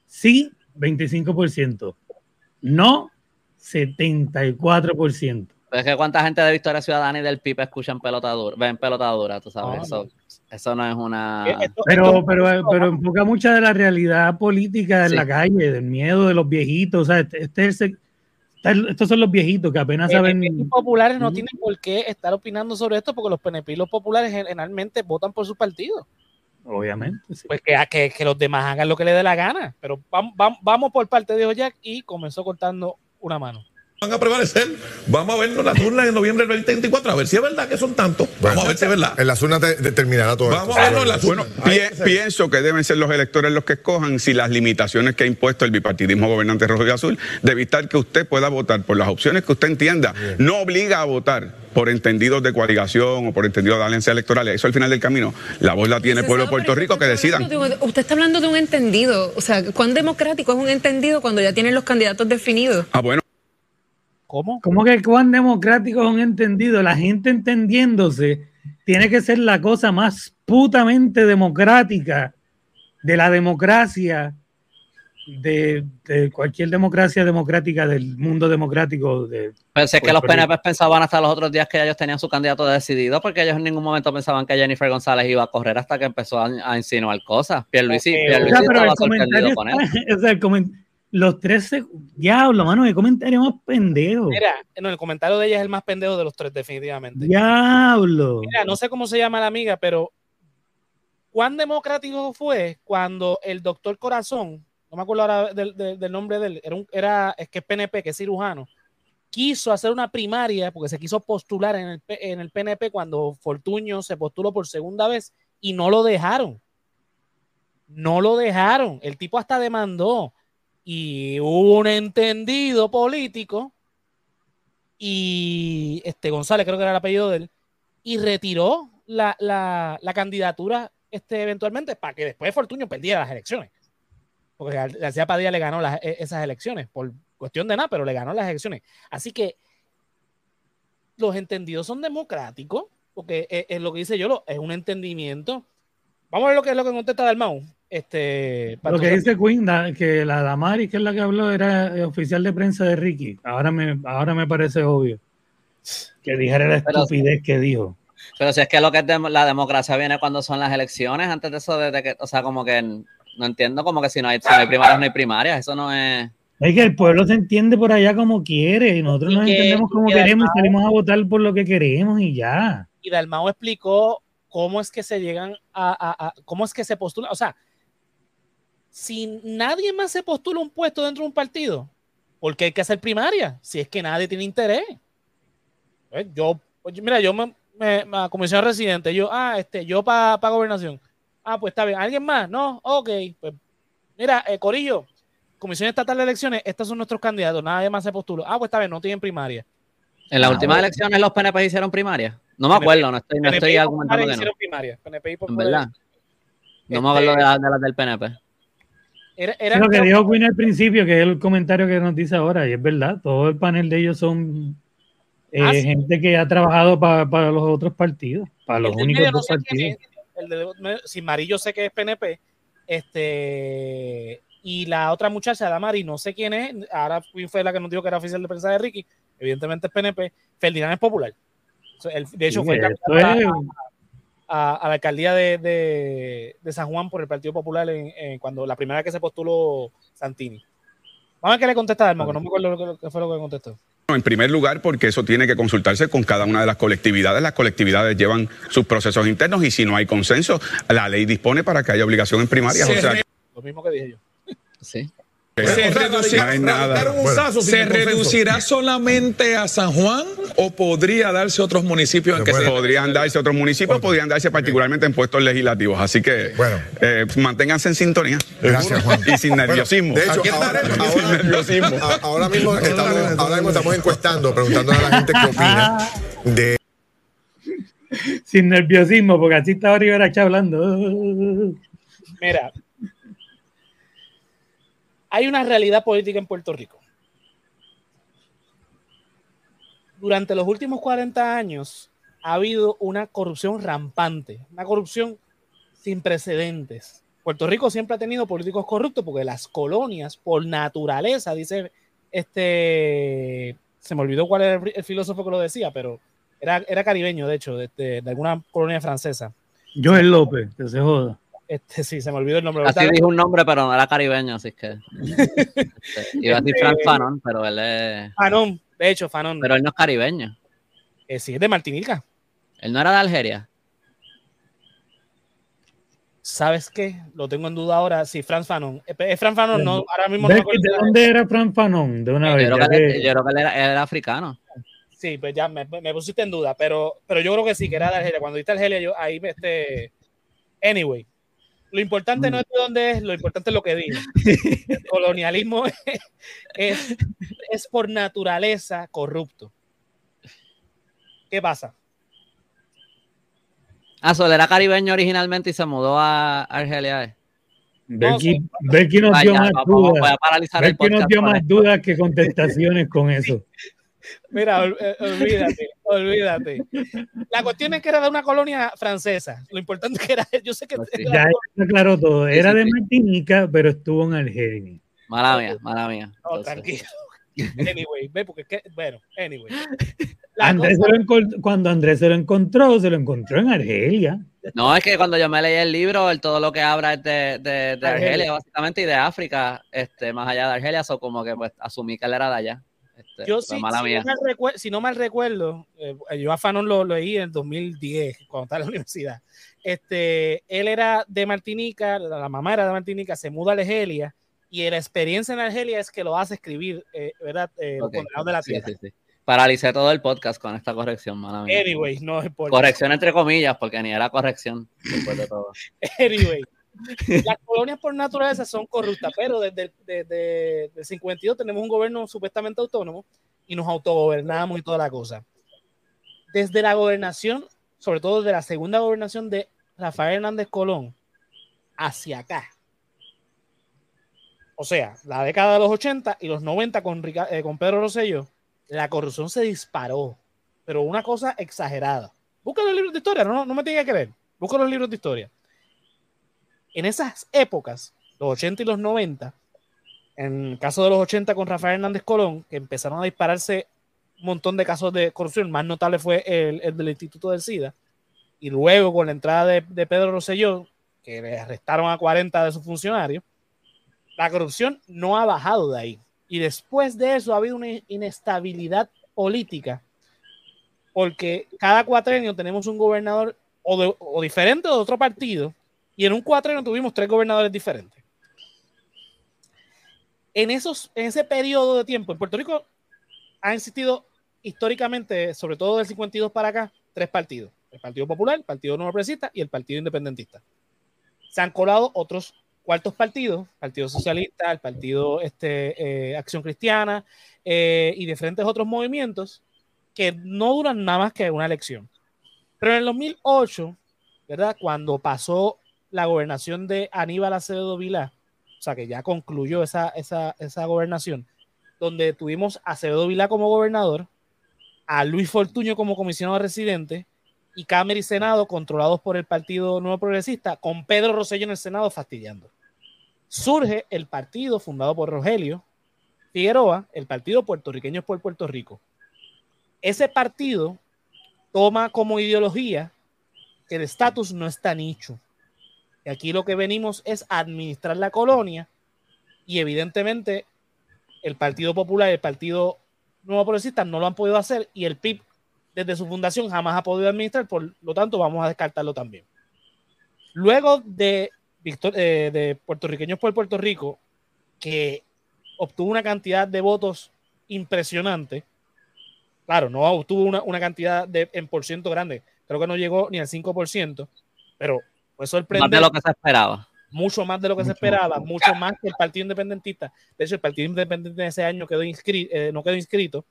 Sí, 25%. No, 74%. Es que cuánta gente de Victoria Ciudadana y del PIB escuchan pelota dura, ven pelota dura, tú sabes, No, eso, eso no es una... Eh, Pero, pero, pero enfoca mucha de la realidad política en Sí. la calle, del miedo de los viejitos. O sea, este, este es el- estos son los viejitos que apenas PNP saben. y populares no Mm. tienen por qué estar opinando sobre esto porque los PNP y los populares generalmente votan por su partido. Obviamente. sí. Pues que, que, que los demás hagan lo que les dé la gana. Pero vamos, vamos, vamos por parte, dijo Jack, y comenzó cortando una mano. Van a prevalecer. Vamos a vernos las urnas en noviembre del 2024, a ver si es verdad que son tantos. Vamos a ver si es verdad. En las urnas te- determinará todo Vamos esto. a verlo en las Bueno, urnas. pi- Ahí que se- pienso que deben ser los electores los que escojan si las limitaciones que ha impuesto el bipartidismo gobernante rojo y azul de evitar que usted pueda votar por las opciones que usted entienda. No obliga a votar por entendidos de coaligación o por entendidos de alianzas electorales. Eso al final del camino. La voz la tiene el pueblo de Puerto Rico que decidan. Usted está hablando de un entendido. O sea, ¿cuán democrático es un entendido cuando ya tienen los candidatos definidos? Ah, bueno. ¿Cómo? ¿Cómo que cuán democrático es un entendido? La gente entendiéndose tiene que ser la cosa más putamente democrática de la democracia, de, de cualquier democracia democrática del mundo democrático. De, Pensé que los. PNP pensaban hasta los otros días que ellos tenían su candidato decidido, porque ellos en ningún momento pensaban que Jennifer González iba a correr hasta que empezó a, a insinuar cosas. Pierluisi, Ok, O Pierluisi sea, pero estaba sorprendido con él. está- o sea, el los tres, diablo, mano, qué comentario más pendejo. Mira, no, el comentario de ella es el más pendejo de los tres, definitivamente. Diablo. Mira, no sé cómo se llama la amiga, pero ¿cuán democrático fue cuando el doctor Corazón, no me acuerdo ahora del, del- del nombre de él, era, un- era es que es PNP, que es cirujano, quiso hacer una primaria porque se quiso postular en el, en el PNP cuando Fortuño se postuló por segunda vez y no lo dejaron. No lo dejaron. El tipo hasta demandó y hubo un entendido político y este González creo que era el apellido de él y retiró la, la- la candidatura este, eventualmente para que después Fortuño perdiera las elecciones. Porque Gar- García Padilla le ganó las- e- esas elecciones, por cuestión de nada, pero le ganó las elecciones. Así que los entendidos son democráticos, porque es, es lo que dice yo, es un entendimiento. Vamos a ver lo que es lo que contesta Dalmau. Este, Lo que dice Queen, que la Damari, que es la que habló, era oficial de prensa de Ricky. Ahora me, ahora me parece obvio que dijera la Pero- estupidez que dijo. Pero si es que lo que es dem- la democracia viene cuando son las elecciones, antes de eso, desde que, o sea, como que no entiendo como que si no hay, si no hay primarias, no hay primarias, eso no es... Es que el pueblo se entiende por allá como quiere y nosotros Y nos que- entendemos como y que queremos y Dalmau- salimos a votar por lo que queremos y ya. y Dalmau explicó cómo es que se llegan a, a- a- cómo es que se postula, o sea, si nadie más se postula un puesto dentro de un partido, ¿por qué hay que hacer primaria? Si es que nadie tiene interés. Eh, Yo, oye, mira, yo me, me, me- comisión residente, yo, ah, este, yo para gobernación. Ah, pues está bien. ¿Alguien más? No, ok. Pues, mira, eh, Corillo, Comisión Estatal de Elecciones, estos son nuestros candidatos, nadie más se postuló. Ah, pues está bien, no tienen primaria. En las Ah, últimas bueno. elecciones los PNP hicieron primaria. No me acuerdo, no estoy, no PNP estoy argumentando que no. hicieron primaria. PNP y En populares. verdad. No me Este- acuerdo de las de las del PNP. Era, lo que dijo Quinn al principio, que es el comentario que nos dice ahora, y es verdad, todo el panel de ellos son eh, Ah, sí. gente que ha trabajado pa- para los otros partidos, para los el únicos no dos partidos. es, el de sin Marillo sé que es PNP, este y la otra muchacha, Damari, no sé quién es, ahora Quinn fue la que nos dijo que era oficial de prensa de Ricky, evidentemente es PNP, Ferdinand es popular. De hecho Sí, fue es- a, la alcaldía de, de- de San Juan por el Partido Popular en, en cuando la primera vez que se postuló Santini. Vamos a ver qué le contesta Dalmo, que no me acuerdo lo que fue lo que contestó. En primer lugar, porque eso tiene que consultarse con cada una de las colectividades. Las colectividades llevan sus procesos internos y si no hay consenso, la ley dispone para que haya obligación en. O sea, Lo mismo que dije yo. Sí. Se reducirá- no hay nada. radicaron un caso sin ¿Se el consenso. reducirá solamente a San Juan o podría darse otros municipios en que se Podrían darse otros municipios, podrían darse particularmente en puestos legislativos. Así que Bueno. eh, manténganse en sintonía. Gracias, Juan. Y sin nerviosismo. Bueno, de hecho, Aquí ahora, ahora- nerviosismo. a- ahora mismo estamos, ahora mismo estamos encuestando, preguntándole a la gente qué opina de Sin nerviosismo, porque así estaba Rivera Chá hablando. Mira, hay una realidad política en Puerto Rico. Durante los últimos 40 años ha habido una corrupción rampante, una corrupción sin precedentes. Puerto Rico siempre ha tenido políticos corruptos porque las colonias, por naturaleza, dice este, se me olvidó cuál era el, filósofo que lo decía, pero era, era caribeño, de hecho, de, de- de alguna colonia francesa. Joel López, que se joda. Este, sí, se me olvidó el nombre. Así dijo un nombre, pero no era caribeño, así que. Este, iba a decir Frank Fanon, pero él es. Fanon, de hecho, Fanon. Pero él no es caribeño. Eh, sí, es de Martinica. Él no era de Algeria. ¿Sabes qué? Lo tengo en duda ahora. Sí, Franz Fanon. Eh, Es Franz Fanon, no, ahora mismo no ¿De, dónde era Fran Fanon? De una Yo vez. creo que, él- que- yo creo que él era, él era africano. Sí, pues ya me, me pusiste en duda, pero, pero yo creo que sí, que era de Argelia. Cuando diste Argelia, yo ahí me este. Anyway, lo importante no es de dónde es, lo importante es lo que digo. El colonialismo es, es por naturaleza corrupto. ¿Qué pasa? Ah, Sol era caribeño originalmente y se mudó a Argelia. Becky, Becky nos dio más voy dudas. a paralizar el Becky nos dio más dudas que contestaciones con eso. Mira, ol- eh, olvídate, olvídate. La cuestión es que era de una colonia francesa. Lo importante es que era, yo sé que Pues sí. Ya está claro todo. Sí, Era sí, de. Martinica, pero estuvo en Argelia. Mala mía, mala mía. No, Entonces, tranquilo. Anyway, ve, porque es que, bueno, anyway. Andrés cosa- cuando Andrés se lo encontró, se lo encontró en Argelia. No, es que cuando yo me leí el libro, él todo lo que habla es de, de, de Argelia. Argelia, básicamente, y de África, este, más allá de Argelia, o como que pues asumí que él era de allá. Este, yo sí, mala si, mía. no si no mal recuerdo, eh, yo a Fanon lo, lo leí en el 2010, cuando estaba en la universidad. Este, él era de Martinica, la mamá era de Martinica, se muda a Argelia y la experiencia en Argelia es que lo hace escribir, eh, ¿verdad? Eh, Los Ok. Condenados de la Sí, Tierra. sí, sí. Paralicé todo el podcast con esta corrección, mala mía. Anyway, no es por Corrección entre comillas, porque ni era corrección después de todo. Anyway, las colonias por naturaleza son corruptas, pero desde el desde, el 52 tenemos un gobierno supuestamente autónomo y nos autogobernamos y toda la cosa. Desde la gobernación, sobre todo desde la segunda gobernación de Rafael Hernández Colón, hacia acá. O sea, la década de los 80 y los 90 con, eh, con Pedro Rosselló, la corrupción se disparó, pero una cosa exagerada. Busca los libros de historia, no, no me tenga que creer. Busca los libros de historia en esas épocas, los 80 y los 90, en el caso de los 80 con Rafael Hernández Colón, que empezaron a dispararse un montón de casos de corrupción, más notable fue el, el del Instituto del SIDA, y luego con la entrada de, Pedro Rosselló, que le arrestaron a 40 de sus funcionarios, la corrupción no ha bajado de ahí. Y después de eso ha habido una inestabilidad política, porque cada cuatrenio tenemos un gobernador o, de- o diferente de otro partido, y en un cuatrenio tuvimos tres gobernadores diferentes. En, esos, en ese periodo de tiempo, en Puerto Rico ha existido históricamente, sobre todo del 52 para acá, tres partidos. El Partido Popular, el Partido Nuevo Progresista y el Partido Independentista. Se han colado otros cuartos partidos, Partido Socialista, el Partido este, eh, Acción Cristiana eh, y diferentes otros movimientos que no duran nada más que una elección. Pero en el 2008, ¿verdad? Cuando pasó la gobernación de Aníbal Acevedo Vilá, o sea que ya concluyó esa, esa, esa gobernación, donde tuvimos a Acevedo Vilá como gobernador, a Luis Fortuño como comisionado residente y Cámara y Senado controlados por el Partido Nuevo Progresista, con Pedro Rosselló en el Senado fastidiando. Surge el partido fundado por Rogelio Figueroa, el Partido Puertorriqueño por Puerto Rico. Ese partido toma como ideología que el estatus no está nicho. Aquí lo que venimos es administrar la colonia y evidentemente el Partido Popular el Partido Nuevo Progresista no lo han podido hacer y el PIB desde su fundación jamás ha podido administrar, por lo tanto vamos a descartarlo también. Luego de, Victor, eh, de puertorriqueños por Puerto Rico, que obtuvo una cantidad de votos impresionante, claro, no obtuvo una, una cantidad de, en por ciento grande, creo que no llegó ni al 5%, pero fue sorprendente. Más de lo que se esperaba. Mucho más de lo que se esperaba, mucho más que el Partido Independentista. De hecho, el Partido Independiente ese año quedó inscrito, eh, no quedó inscrito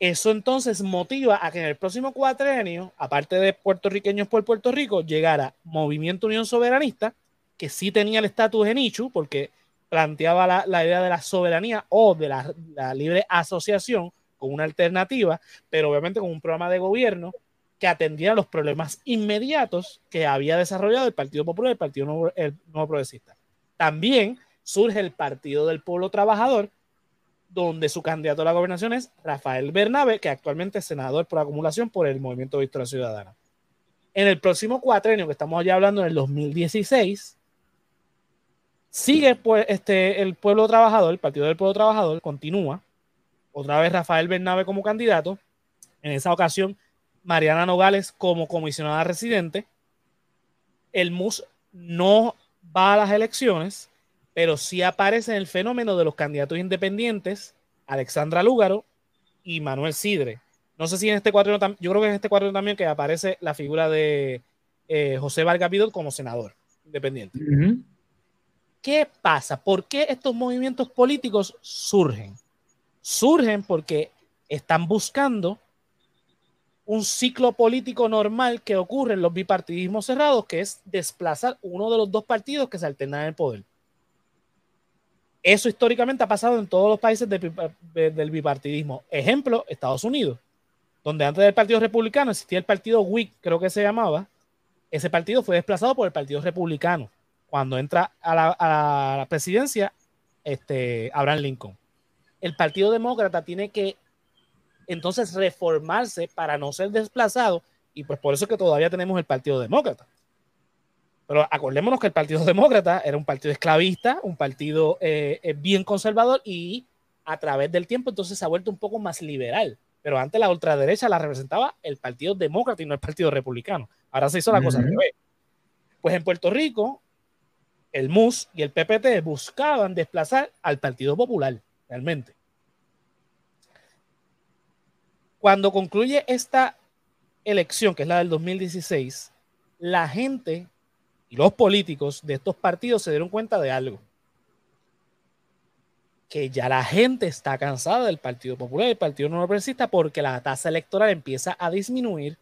eso entonces motiva a que en el próximo cuatrenio, aparte de puertorriqueños por Puerto Rico, llegara Movimiento Unión Soberanista, que sí tenía el estatus en Ichu, porque planteaba la, idea de la soberanía o de la, libre asociación con una alternativa, pero obviamente con un programa de gobierno que atendiera los problemas inmediatos que había desarrollado el Partido Popular el Partido Nuevo Progresista. También surge el Partido del Pueblo Trabajador, donde su candidato a la gobernación es Rafael Bernabe, que actualmente es senador por acumulación por el Movimiento Victoria Ciudadana. En el próximo cuatrenio, que estamos ya hablando en el 2016, sigue pues, este, el pueblo trabajador, el Partido del Pueblo Trabajador, continúa. Otra vez Rafael Bernabe como candidato. En esa ocasión, Mariana Nogales como comisionada residente. El MUS no va a las elecciones pero sí aparece en el fenómeno de los candidatos independientes, Alexandra Lúgaro y Manuel Sidre. No sé si en este cuadro, yo creo que en este cuadro también que aparece la figura de eh, José Vargas Vidal como senador independiente. ¿Qué pasa? ¿Por qué estos movimientos políticos surgen? Surgen porque están buscando un ciclo político normal que ocurre en los bipartidismos cerrados, que es desplazar uno de los dos partidos que se alternan en el poder. Eso históricamente ha pasado en todos los países del bipartidismo. Ejemplo, Estados Unidos, donde antes del Partido Republicano existía el Partido WIC, creo que se llamaba. Ese partido fue desplazado por el Partido Republicano cuando entra a la, presidencia este, Abraham Lincoln. El Partido Demócrata tiene que entonces reformarse para no ser desplazado y pues por eso es que todavía tenemos el Partido Demócrata. Pero acordémonos que el Partido Demócrata era un partido esclavista, un partido eh, eh, bien conservador y a través del tiempo entonces se ha vuelto un poco más liberal. Pero antes la ultraderecha la representaba el Partido Demócrata y no el Partido Republicano. Ahora se hizo la cosa al revés. Pues en Puerto Rico, el MUS y el PPT buscaban desplazar al Partido Popular, realmente. Cuando concluye esta elección, que es la del 2016, la gente y los políticos de estos partidos se dieron cuenta de algo. Que ya la gente está cansada del Partido Popular y del Partido Nuevo Progresista porque la tasa electoral empieza a disminuir.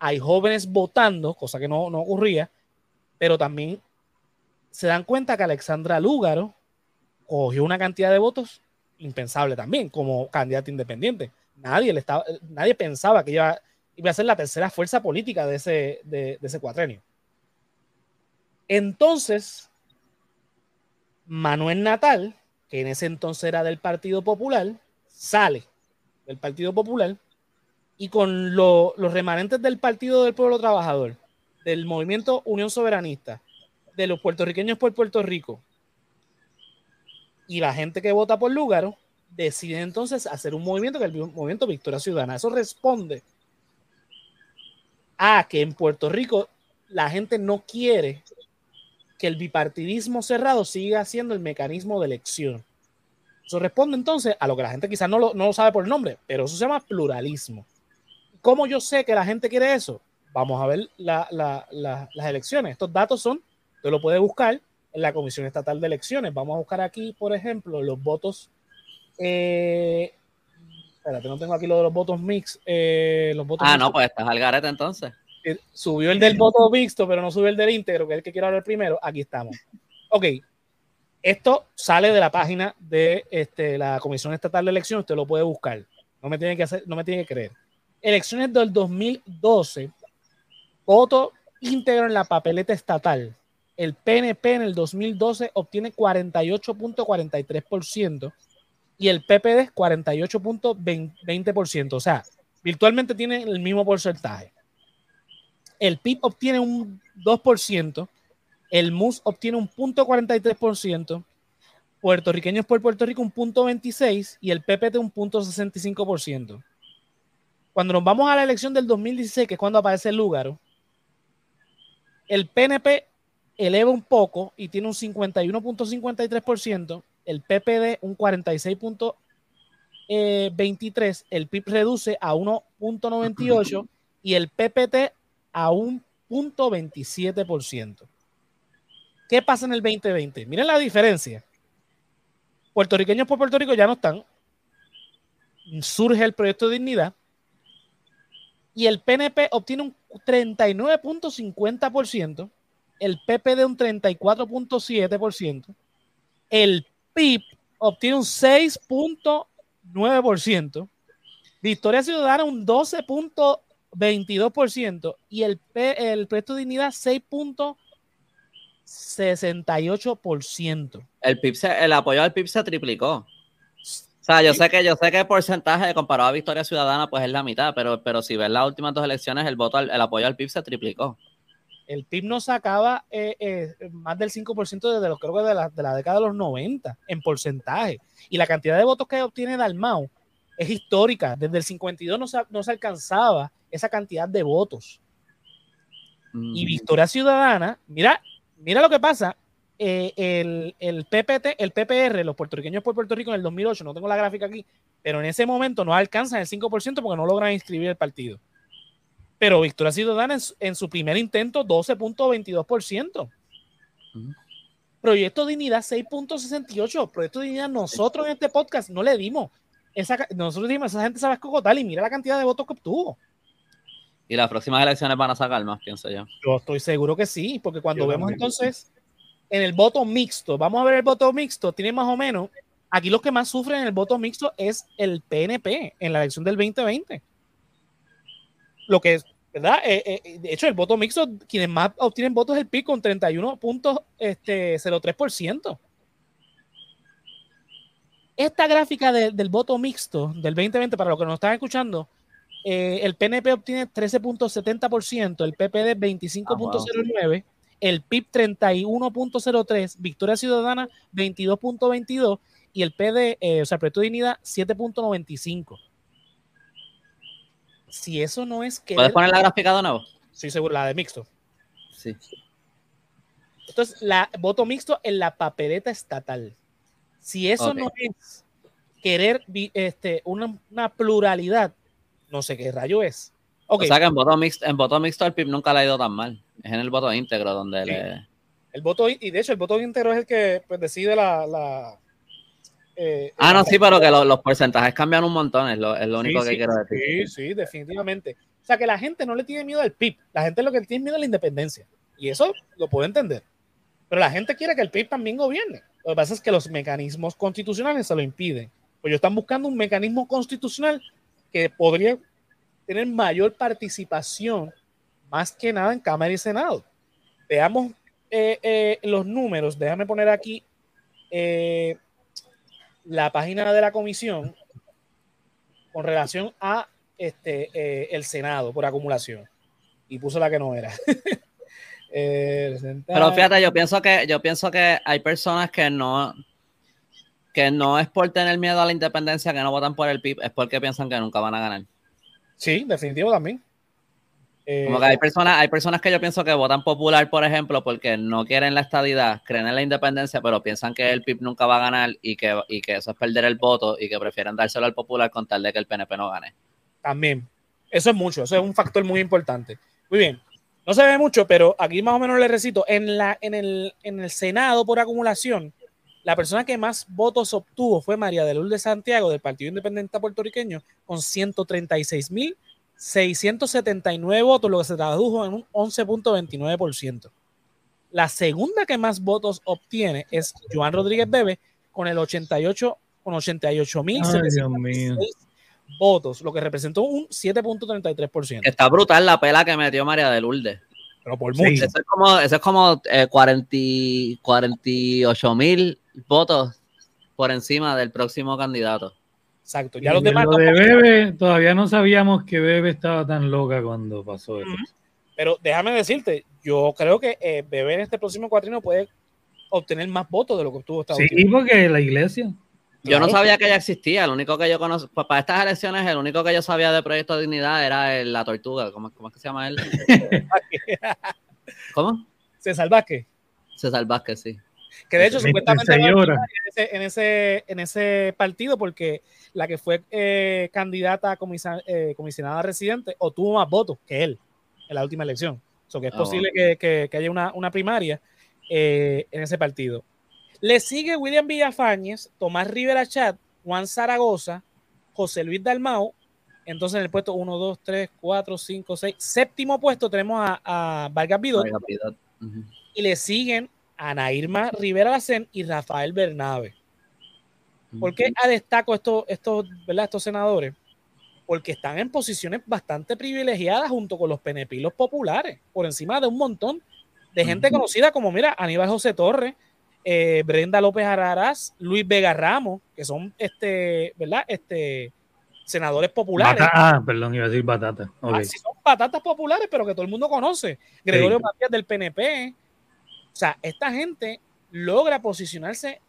Hay jóvenes votando, cosa que no, no ocurría, pero también se dan cuenta que Alexandra Lúgaro cogió una cantidad de votos impensable también como candidata independiente. Nadie, le estaba, nadie pensaba que iba, iba a ser la tercera fuerza política de ese, de, de ese cuatrenio. Entonces, Manuel Natal, que en ese entonces era del Partido Popular, sale del Partido Popular y con los remanentes del Partido del Pueblo Trabajador, del movimiento Unión Soberanista, de los puertorriqueños por Puerto Rico y la gente que vota por Lúgaro, decide entonces hacer un movimiento que es el movimiento Victoria Ciudadana. Eso responde a que en Puerto Rico la gente no quiere que el bipartidismo cerrado siga siendo el mecanismo de elección. Eso responde entonces a lo que la gente quizás no lo, no lo sabe por el nombre, pero eso se llama pluralismo. ¿Cómo yo sé que la gente quiere eso? Vamos a ver las elecciones. Estos datos son Usted lo puede buscar en la Comisión Estatal de Elecciones. Vamos a buscar aquí, por ejemplo, los votos. Eh, espérate, no tengo aquí lo de los votos mix. eh, los votos Ah, mixtos. no, pues estás al garete entonces. Eh, Subió el del voto mixto, pero no subió el del íntegro, que es el que quiero hablar primero. Aquí estamos. Ok. Esto sale de la página de este, la Comisión Estatal de Elecciones. Usted lo puede buscar. No me tiene que hacer, no me tiene que creer. Elecciones del 2012. Voto íntegro en la papeleta estatal. El PNP en el 2012 obtiene 48.43% y el PPD 48.20%. O sea, virtualmente tiene el mismo porcentaje. El PIB obtiene un 2%, el MUS obtiene un punto 43%, puertorriqueños por Puerto Rico un punto 26% y el PPT un punto 65%. Cuando nos vamos a la elección del 2016, que es cuando aparece el Lúgaro, el PNP eleva un poco y tiene un 51.53%, el PPD un 46.23%, el PIB reduce a 1.98% y el PPT a un punto 27%. ¿Qué pasa en el 2020? Miren la diferencia. Puertorriqueños por Puerto Rico ya no están. Surge el proyecto de dignidad y el PNP obtiene un 39.50%, el PPD un 34.7%, el PIB obtiene un 6.9%, Victoria Ciudadana un 12.22% y el, P- el proyecto dignidad 6.68%. El PIB se- el apoyo al PIB se triplicó. O sea, yo sé que yo sé que el porcentaje comparado a Victoria Ciudadana pues es la mitad, pero, pero si ves las últimas dos elecciones, el voto al- el apoyo al PIB se triplicó. El PIB no sacaba eh, eh, más del 5% desde los, creo que de la, de la década de los 90 en porcentaje. Y la cantidad de votos que obtiene Dalmau es histórica. Desde el 52 no se, no se alcanzaba esa cantidad de votos. Mm. Y Victoria Ciudadana, mira, mira lo que pasa. eh, el, el PPT, el PPR, los puertorriqueños por Puerto Rico en el 2008, no tengo la gráfica aquí, pero en ese momento no alcanzan el 5% porque no logran inscribir el partido. Pero Victoria Ciudadana en su, en su primer intento, 12.22%. Ujú. Proyecto Dignidad, 6.68%. Proyecto Dignidad, nosotros en este podcast no le dimos. Esa, nosotros dimos, esa gente sabe escogotar y mira la cantidad de votos que obtuvo. Y las próximas elecciones van a sacar más, pienso yo. Yo estoy seguro que sí, porque cuando Yo vemos también. entonces en el voto mixto, vamos a ver el voto mixto, tiene más o menos, aquí los que más sufren en el voto mixto es el PNP en la elección del 2020. Lo que es, ¿verdad? Eh, eh, de hecho, el voto mixto, quienes más obtienen votos es el PIB con 31.03%. Esta gráfica de- del voto mixto del 2020, para los que nos están escuchando, eh, el PNP obtiene 13.70%, el PPD 25.09%, el PIB 31.03%, Victoria Ciudadana 22.22% y el PD, eh, o sea, Proyecto Dignidad 7.95%. Si eso no es que... ¿Puedes poner la gráfica de nuevo? Sí, seguro, la de mixto. Sí. Entonces, la voto mixto en la papeleta estatal. Si eso no es querer este, una, una pluralidad, no sé qué rayo es. Ok, O sea que en voto mixto, en voto mixto el PIB nunca le ha ido tan mal. Es en el voto íntegro donde Sí. le. el voto, y de hecho, el voto íntegro es el que pues, decide la. la eh, Ah, no, sí, pero que lo- los porcentajes cambian un montón, es lo, es lo Sí, único que sí, quiero decir. Sí, sí, definitivamente. O sea, que la gente no le tiene miedo al PIB. La gente lo que tiene miedo es la independencia. Y eso lo puedo entender. Pero la gente quiere que el PIB también gobierne. Lo que pasa es que los mecanismos constitucionales se lo impiden. Pues ellos están buscando un mecanismo constitucional que podría tener mayor participación, más que nada en Cámara y Senado. Veamos eh, eh, los números. Déjame poner aquí eh, la página de la comisión con relación a este, eh, el Senado por acumulación. Y puso la que no era. Eh, Pero fíjate, yo pienso que, yo pienso que hay personas que no, que no es por tener miedo a la independencia que no votan por el PIB, es porque piensan que nunca van a ganar. Sí, definitivo también. Eh, Como que hay personas, hay personas que yo pienso que votan popular, por ejemplo, porque no quieren la estadidad, creen en la independencia, pero piensan que el PIB nunca va a ganar y que, y que eso es perder el voto y que prefieren dárselo al popular con tal de que el PNP no gane. También. Eso es mucho, eso es un factor muy importante. Muy bien. No se ve mucho, pero aquí más o menos le recito. En, la, en, el, en el Senado por acumulación, la persona que más votos obtuvo fue María de Lourdes Santiago del Partido Independiente Puertorriqueño con 136.679 votos, lo que se tradujo en un 11.29%. La segunda que más votos obtiene es Joan Rodríguez Bebe con el 88 con 88.706 votos, lo que representó un 7.33%. Está brutal la pela que metió María de Lourdes. Pero por mucho. Eso es como, eso es como eh, 40, 48 mil votos por encima del próximo candidato. Exacto. Ya Y los de demás lo de Bebe, todavía no sabíamos que Bebe estaba tan loca cuando pasó eso. Pero déjame decirte, yo creo que eh, Bebé en este próximo cuatrino puede obtener más votos de lo que obtuvo esta Sí, porque la iglesia. Yo no sabía que ella existía. El único que yo conozco, pa- para estas elecciones, el único que yo sabía de Proyecto Dignidad era el- la tortuga. ¿Cómo, cómo es que se llama él? ¿Cómo? César Vázquez, César Vázquez, sí. Que de hecho supuestamente señora. en ese, en, ese, en ese partido porque la que fue eh, candidata a comisa- eh, comisionada residente obtuvo más votos que él en la última elección. O sea, que es Ah, posible que, que- que haya una, una primaria eh, en ese partido. Le sigue William Villafañez, Tomás Rivera Chat, Juan Zaragoza, José Luis Dalmau. Entonces en el puesto 1, 2, 3, 4, 5, 6, séptimo puesto tenemos a, a Vargas Vidot Vargas Vidot. Ujú. y le siguen Ana Irma Rivera Lacén y Rafael Bernabe. ¿Por qué destaco estos, estos, ¿verdad? estos senadores? Porque están en posiciones bastante privilegiadas junto con los PNP y los populares, por encima de un montón de gente conocida como, mira, Aníbal José Torres, eh, Brenda López Araraz, Luis Vega Ramos, que son, este, ¿verdad? Este, senadores populares. Bata- ah, perdón, iba a decir batata. Ok. Ah, sí, son patatas populares, pero que todo el mundo conoce. Gregorio Sí. Matías del PNP. O sea, esta gente logra posicionarse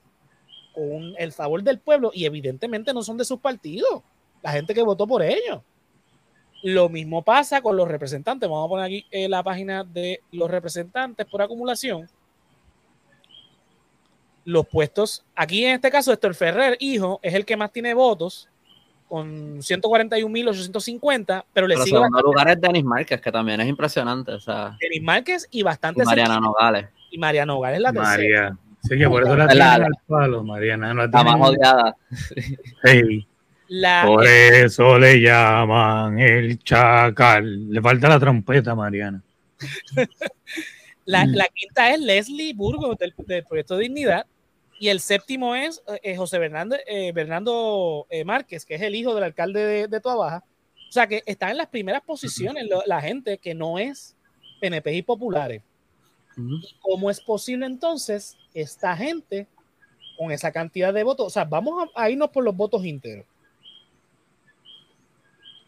con el favor del pueblo y evidentemente no son de sus partidos. La gente que votó por ellos. Lo mismo pasa con los representantes. Vamos a poner aquí eh, la página de los representantes por acumulación. Los puestos, aquí en este caso, Héctor Ferrer, hijo, es el que más tiene votos, con 141.850, pero le Pero sigue segundo bastante lugar es Denis Márquez, que también es impresionante. O sea, Denis Márquez y bastante y Mariana Nogales, y Mariana Nogales es la tercera. Sí, que por eso la La- al palo, Mariana. La la más odiada. Sí. La, Por eso le llaman el chacal. Le falta la trompeta, Mariana. La, Mm. la quinta es Leslie Burgos del, del Proyecto Dignidad. Y el séptimo es eh, José Bernardo, eh, Bernardo eh, Márquez, que es el hijo del alcalde de, de Toa Baja. O sea que está en las primeras posiciones lo- la gente que no es PNP y populares. Ujú. ¿Y ¿Cómo es posible entonces esta gente con esa cantidad de votos? O sea, vamos a, irnos por los votos íntegros.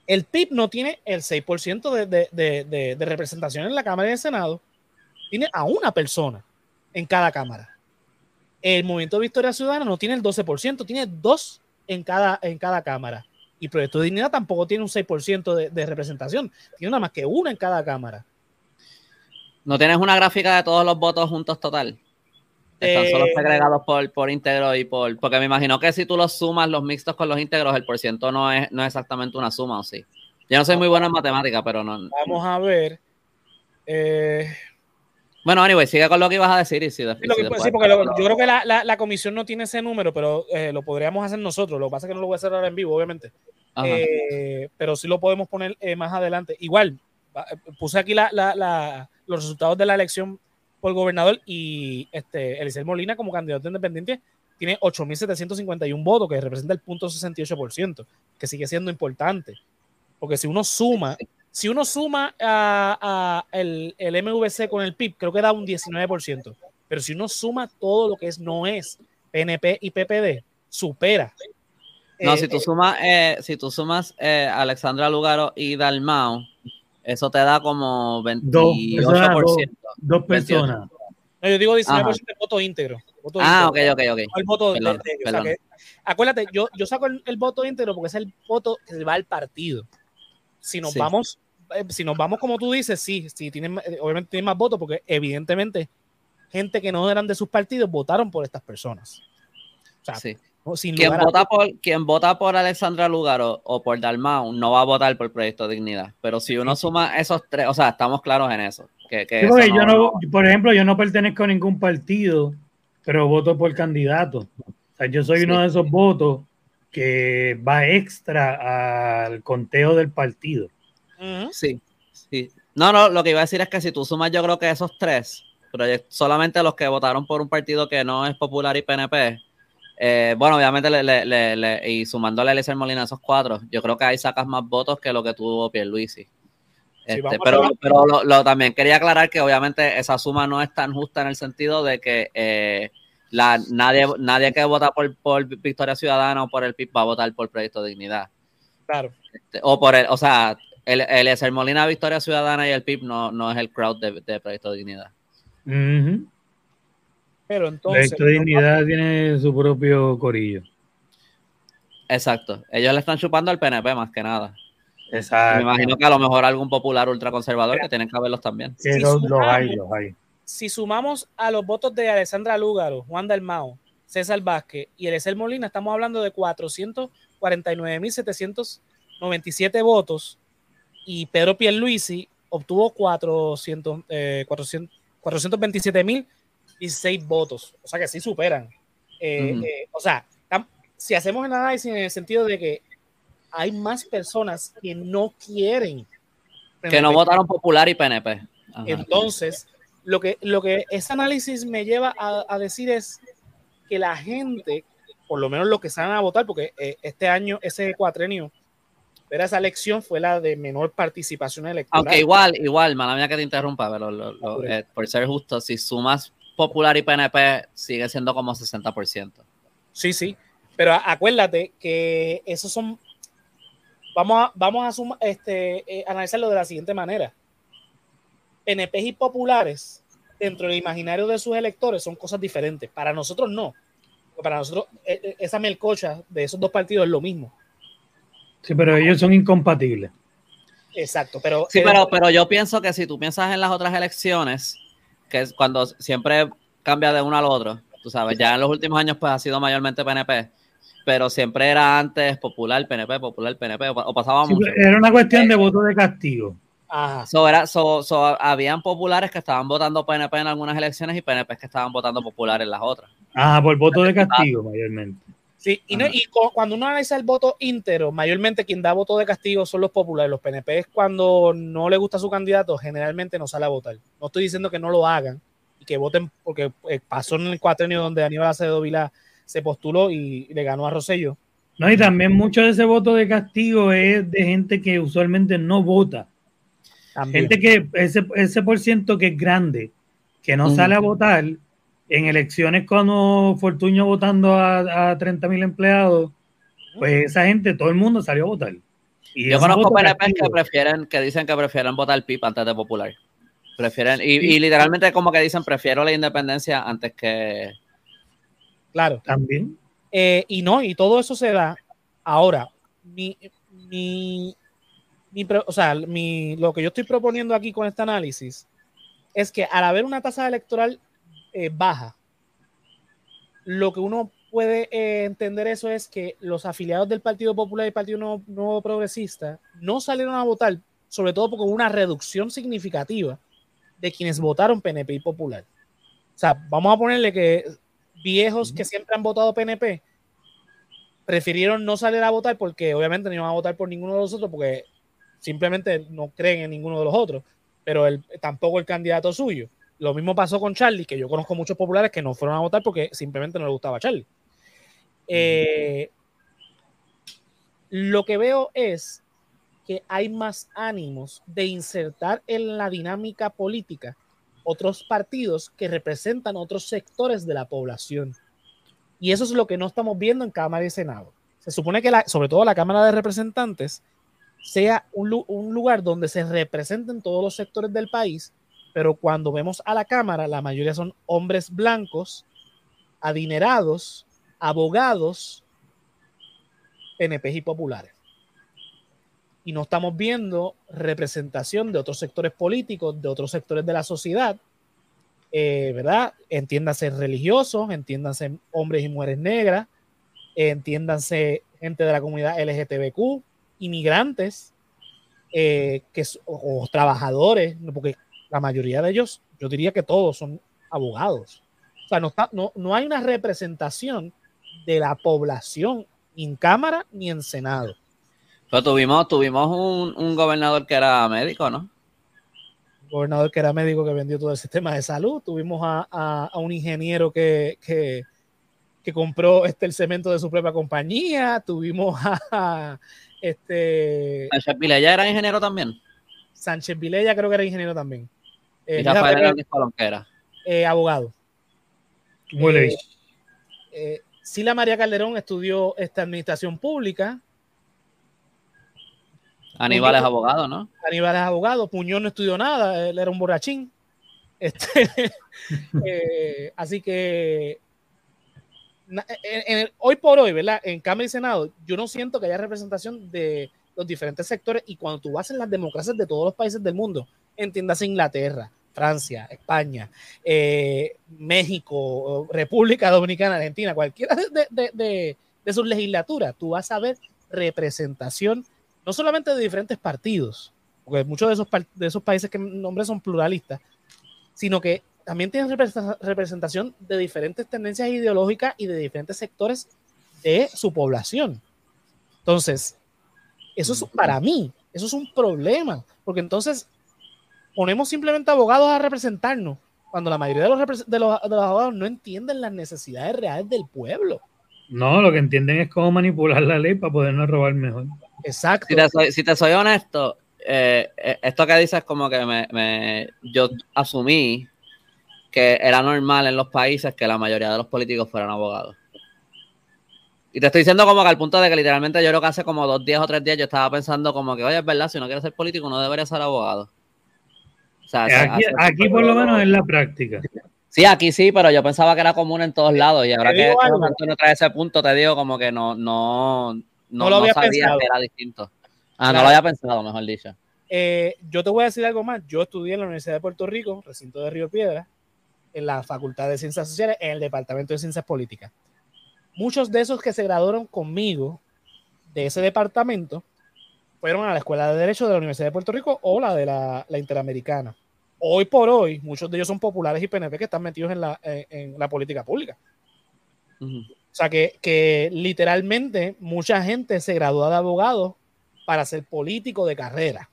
El PIB no tiene el 6% de, de, de, de- de representación en la Cámara y el Senado. Tiene a una persona en cada Cámara. El Movimiento Victoria Ciudadana no tiene el 12%, tiene dos en cada, en cada Cámara. Y Proyecto de Dignidad tampoco tiene un 6% de, de representación, tiene nada más que una en cada Cámara. ¿No tienes una gráfica de todos los votos juntos total? Están solo Eh, segregados por, por íntegro y por. Porque me imagino que si tú los sumas los mixtos con los íntegros, el porciento no es, no es exactamente una suma, ¿o sí? Yo no soy muy bueno en matemática, pero no. Vamos a ver. eh, Bueno, anyway, sigue con lo que ibas a decir y si, lo si que- después- sí, porque lo- yo creo que la, la- la comisión no tiene ese número, pero eh, lo podríamos hacer nosotros. Lo que pasa es que no lo voy a hacer ahora en vivo, obviamente. Pero sí lo podemos poner más adelante. Igual, puse aquí la- la- los resultados de la elección por gobernador y este, Eliseo Molina como candidato independiente tiene 8.751 votos, que representa el punto 68%, que sigue siendo importante. Porque si uno suma, si uno suma a, a el, el MVC con el PIB, creo que da un 19%. Pero si uno suma todo lo que es no es PNP y PPD, supera. No, Eh, si tú eh, sumas, eh, si tú sumas eh, Alexandra Lugaro y Dalmao, eso te da como Dos, eso da 28%. Dos personas. no, yo digo 19% Ajá. de voto íntegro. voto Ah, ok, íntegro. ok, ok. El voto de- Perdón, de ellos, o sea que- acuérdate, yo, yo saco el, el voto íntegro porque es el voto que va al partido. Si nos Sí. vamos, eh, si nos vamos como tú dices, sí, sí tienen, eh, obviamente tienen más votos porque evidentemente gente que no eran de sus partidos votaron por estas personas. O sea, Sí. Quien a vota, por, quien vota por Alexandra Lugaro o por Dalmau no va a votar por Proyecto Dignidad. Pero si uno suma esos tres, o sea, estamos claros en eso. Que, que Sí, eso porque no- yo no, por ejemplo, yo no pertenezco a ningún partido, pero voto por candidato. O sea, yo soy Sí. uno de esos votos que va extra al conteo del partido. Ujú. Sí, sí. No, no, lo que iba a decir es que si tú sumas, yo creo que esos tres, solamente los que votaron por un partido que no es popular y PNP, eh, bueno, obviamente, le, le- le- y sumándole a Eliezer Molina esos cuatro, yo creo que ahí sacas más votos que lo que tuvo Pierluisi. Este, pero pero lo, lo- también quería aclarar que obviamente esa suma no es tan justa en el sentido de que eh, la, nadie, nadie que vota por, por Victoria Ciudadana o por el PIB va a votar por Proyecto Dignidad. Claro. Este, o por el, o sea, el, el Molina, Victoria Ciudadana y el PIB no, no es el crowd de, de Proyecto Dignidad. Ujú. Pero entonces. Proyecto Dignidad tiene su propio corillo. Exacto. Ellos le están chupando al PNP más que nada. Me Exacto. imagino que a lo mejor algún popular ultraconservador que tienen que verlos también. Que Si los, los sumamos- hay, los hay. si sumamos a los votos de Alessandra Lúgaro, Juan Dalmao, César Vázquez y Eliezer Molina, estamos hablando de 449.797 votos y Pedro Pierluisi obtuvo 400, eh, 400 427.016 votos. O sea que sí superan. Eh, eh, o sea, si hacemos el análisis en el sentido de que hay más personas que no quieren Que no votaron popular y PNP. Ajá. entonces, lo que, lo que ese análisis me lleva a, a decir es que la gente, por lo menos los que salen a votar, porque eh, este año, ese cuatrenio, era esa elección fue la de menor participación electoral. Aunque igual, igual, mala mía que te interrumpa, pero lo- lo- eh, por ser justo, si sumas popular y PNP, sigue siendo como 60%. Sí, sí. Pero acuérdate que esos son. Vamos a, vamos a suma- este, eh, analizarlo de la siguiente manera. PNP y populares, dentro del imaginario de sus electores, son cosas diferentes. Para nosotros no. Para nosotros, eh, eh, esa melcocha de esos dos partidos es lo mismo. Sí, pero ellos son incompatibles. Exacto. Pero, Sí, pero, pero yo pienso que si tú piensas en las otras elecciones, que es cuando siempre cambia de uno al otro, tú sabes, ya en los últimos años pues ha sido mayormente PNP, pero siempre era antes popular, PNP, popular, PNP, o, o pasaba Sí, era una cuestión de voto de castigo. Ajá. So, era, so- so, habían populares que estaban votando PNP en algunas elecciones y PNP que estaban votando popular en las otras. Ah, por voto de castigo, mayormente. Sí, y, no- y cu- cuando uno analiza el voto íntero, mayormente quien da voto de castigo son los populares. Los PNP es cuando no le gusta su candidato, generalmente no sale a votar. No estoy diciendo que no lo hagan y que voten, porque eh, pasó en el cuatrenio donde Aníbal Acevedo Vilá se postuló y, le ganó a Rosello. No, y también mucho de ese voto de castigo es de gente que usualmente no vota. También. Gente que ese, ese por ciento que es grande, que no sale a votar en elecciones cuando Fortuño votando a, a 30 mil empleados, pues esa gente, todo el mundo salió a votar. Y Yo conozco PNP que prefieren, que dicen que prefieren votar PIP antes de popular. Prefieren, y, y literalmente como que dicen prefiero la independencia antes que. Claro. También. Eh, y no, y todo eso se da. Ahora, mi, mi, mi pro- o sea, mi, lo que yo estoy proponiendo aquí con este análisis es que al haber una tasa electoral eh, baja, lo que uno puede eh, entender eso es que los afiliados del Partido Popular y Partido Nuevo, Nuevo Progresista no salieron a votar, sobre todo porque hubo una reducción significativa de quienes votaron PNP y Popular. O sea, vamos a ponerle que viejos que siempre han votado PNP prefirieron no salir a votar porque obviamente no iban a votar por ninguno de los otros porque simplemente no creen en ninguno de los otros, pero el, tampoco el candidato suyo. Lo mismo pasó con Charlie, que yo conozco muchos populares que no fueron a votar porque simplemente no les gustaba Charlie. Eh, lo que veo es que hay más ánimos de insertar en la dinámica política otros partidos que representan otros sectores de la población. Y eso es lo que no estamos viendo en Cámara y Senado. Se supone que, la, sobre todo la Cámara de Representantes, sea un, un lugar donde se representen todos los sectores del país, pero cuando vemos a la Cámara, la mayoría son hombres blancos, adinerados, abogados, PNP y populares. Y no estamos viendo representación de otros sectores políticos, de otros sectores de la sociedad, eh, ¿verdad? Entiéndase religiosos, entiéndanse hombres y mujeres negras, entiéndanse gente de la comunidad LGTBQ, inmigrantes, eh, que, o, o trabajadores, porque la mayoría de ellos, yo diría que todos son abogados. O sea, no, está, no, no hay una representación de la población ni en Cámara ni en Senado. Pero tuvimos, tuvimos un, un gobernador que era médico, ¿no? Un gobernador que era médico que vendió todo el sistema de salud. Tuvimos a, a, a un ingeniero que, que, que, compró este, el cemento de su propia compañía. Tuvimos a, este. Sánchez Vilella era ingeniero también. Sánchez Vilella creo que era ingeniero también. Eh, y Rafael Hernández Colonquera. Eh, abogado. Huele Eh, eh, Sila María Calderón estudió esta administración pública. Aníbal es abogado, ¿no? Aníbal es abogado. Puñón no estudió nada, él era un borrachín. Este, eh, así que na- en- en- hoy por hoy, ¿verdad? En Cámara y Senado, yo no siento que haya representación de los diferentes sectores y cuando tú vas en las democracias de todos los países del mundo, entiendas Inglaterra, Francia, España, eh, México, República Dominicana, Argentina, cualquiera de, sus legislaturas, tú vas a ver representación no solamente de diferentes partidos, porque muchos de esos, de esos países que nombré son pluralistas, sino que también tienen representa- representación de diferentes tendencias ideológicas y de diferentes sectores de su población. Entonces, eso es para mí, eso es un problema, porque entonces ponemos simplemente abogados a representarnos, cuando la mayoría de los, repres- de los, de los abogados no entienden las necesidades reales del pueblo. No, lo que entienden es cómo manipular la ley para podernos robar mejor. Exacto. Si te soy, si te soy honesto, eh, eh, esto que dices como que me, me- yo asumí que era normal en los países que la mayoría de los políticos fueran abogados. Y te estoy diciendo como que al punto de que literalmente yo creo que hace como dos días o tres días yo estaba pensando como que, oye, es verdad, si uno quiere ser político no debería ser abogado. O sea, Aquí, hace- aquí por lo menos es la práctica. Sí, aquí sí, pero yo pensaba que era común en todos lados y ahora que. Antonio trae ese punto, te digo como que no, no, no, No lo no había sabía pensado. que era distinto. Ah, no lo había pensado, mejor dicho. Eh, yo te voy a decir algo más. Yo estudié en la Universidad de Puerto Rico, recinto de Río Piedra, en la Facultad de Ciencias Sociales, en el Departamento de Ciencias Políticas. Muchos de esos que se graduaron conmigo de ese departamento fueron a la Escuela de Derecho de la Universidad de Puerto Rico o la de la, la Interamericana. Hoy por hoy, muchos de ellos son populares y PNP que están metidos en la, en- en la política pública. O sea, que, que literalmente mucha gente se gradúa de abogado para ser político de carrera.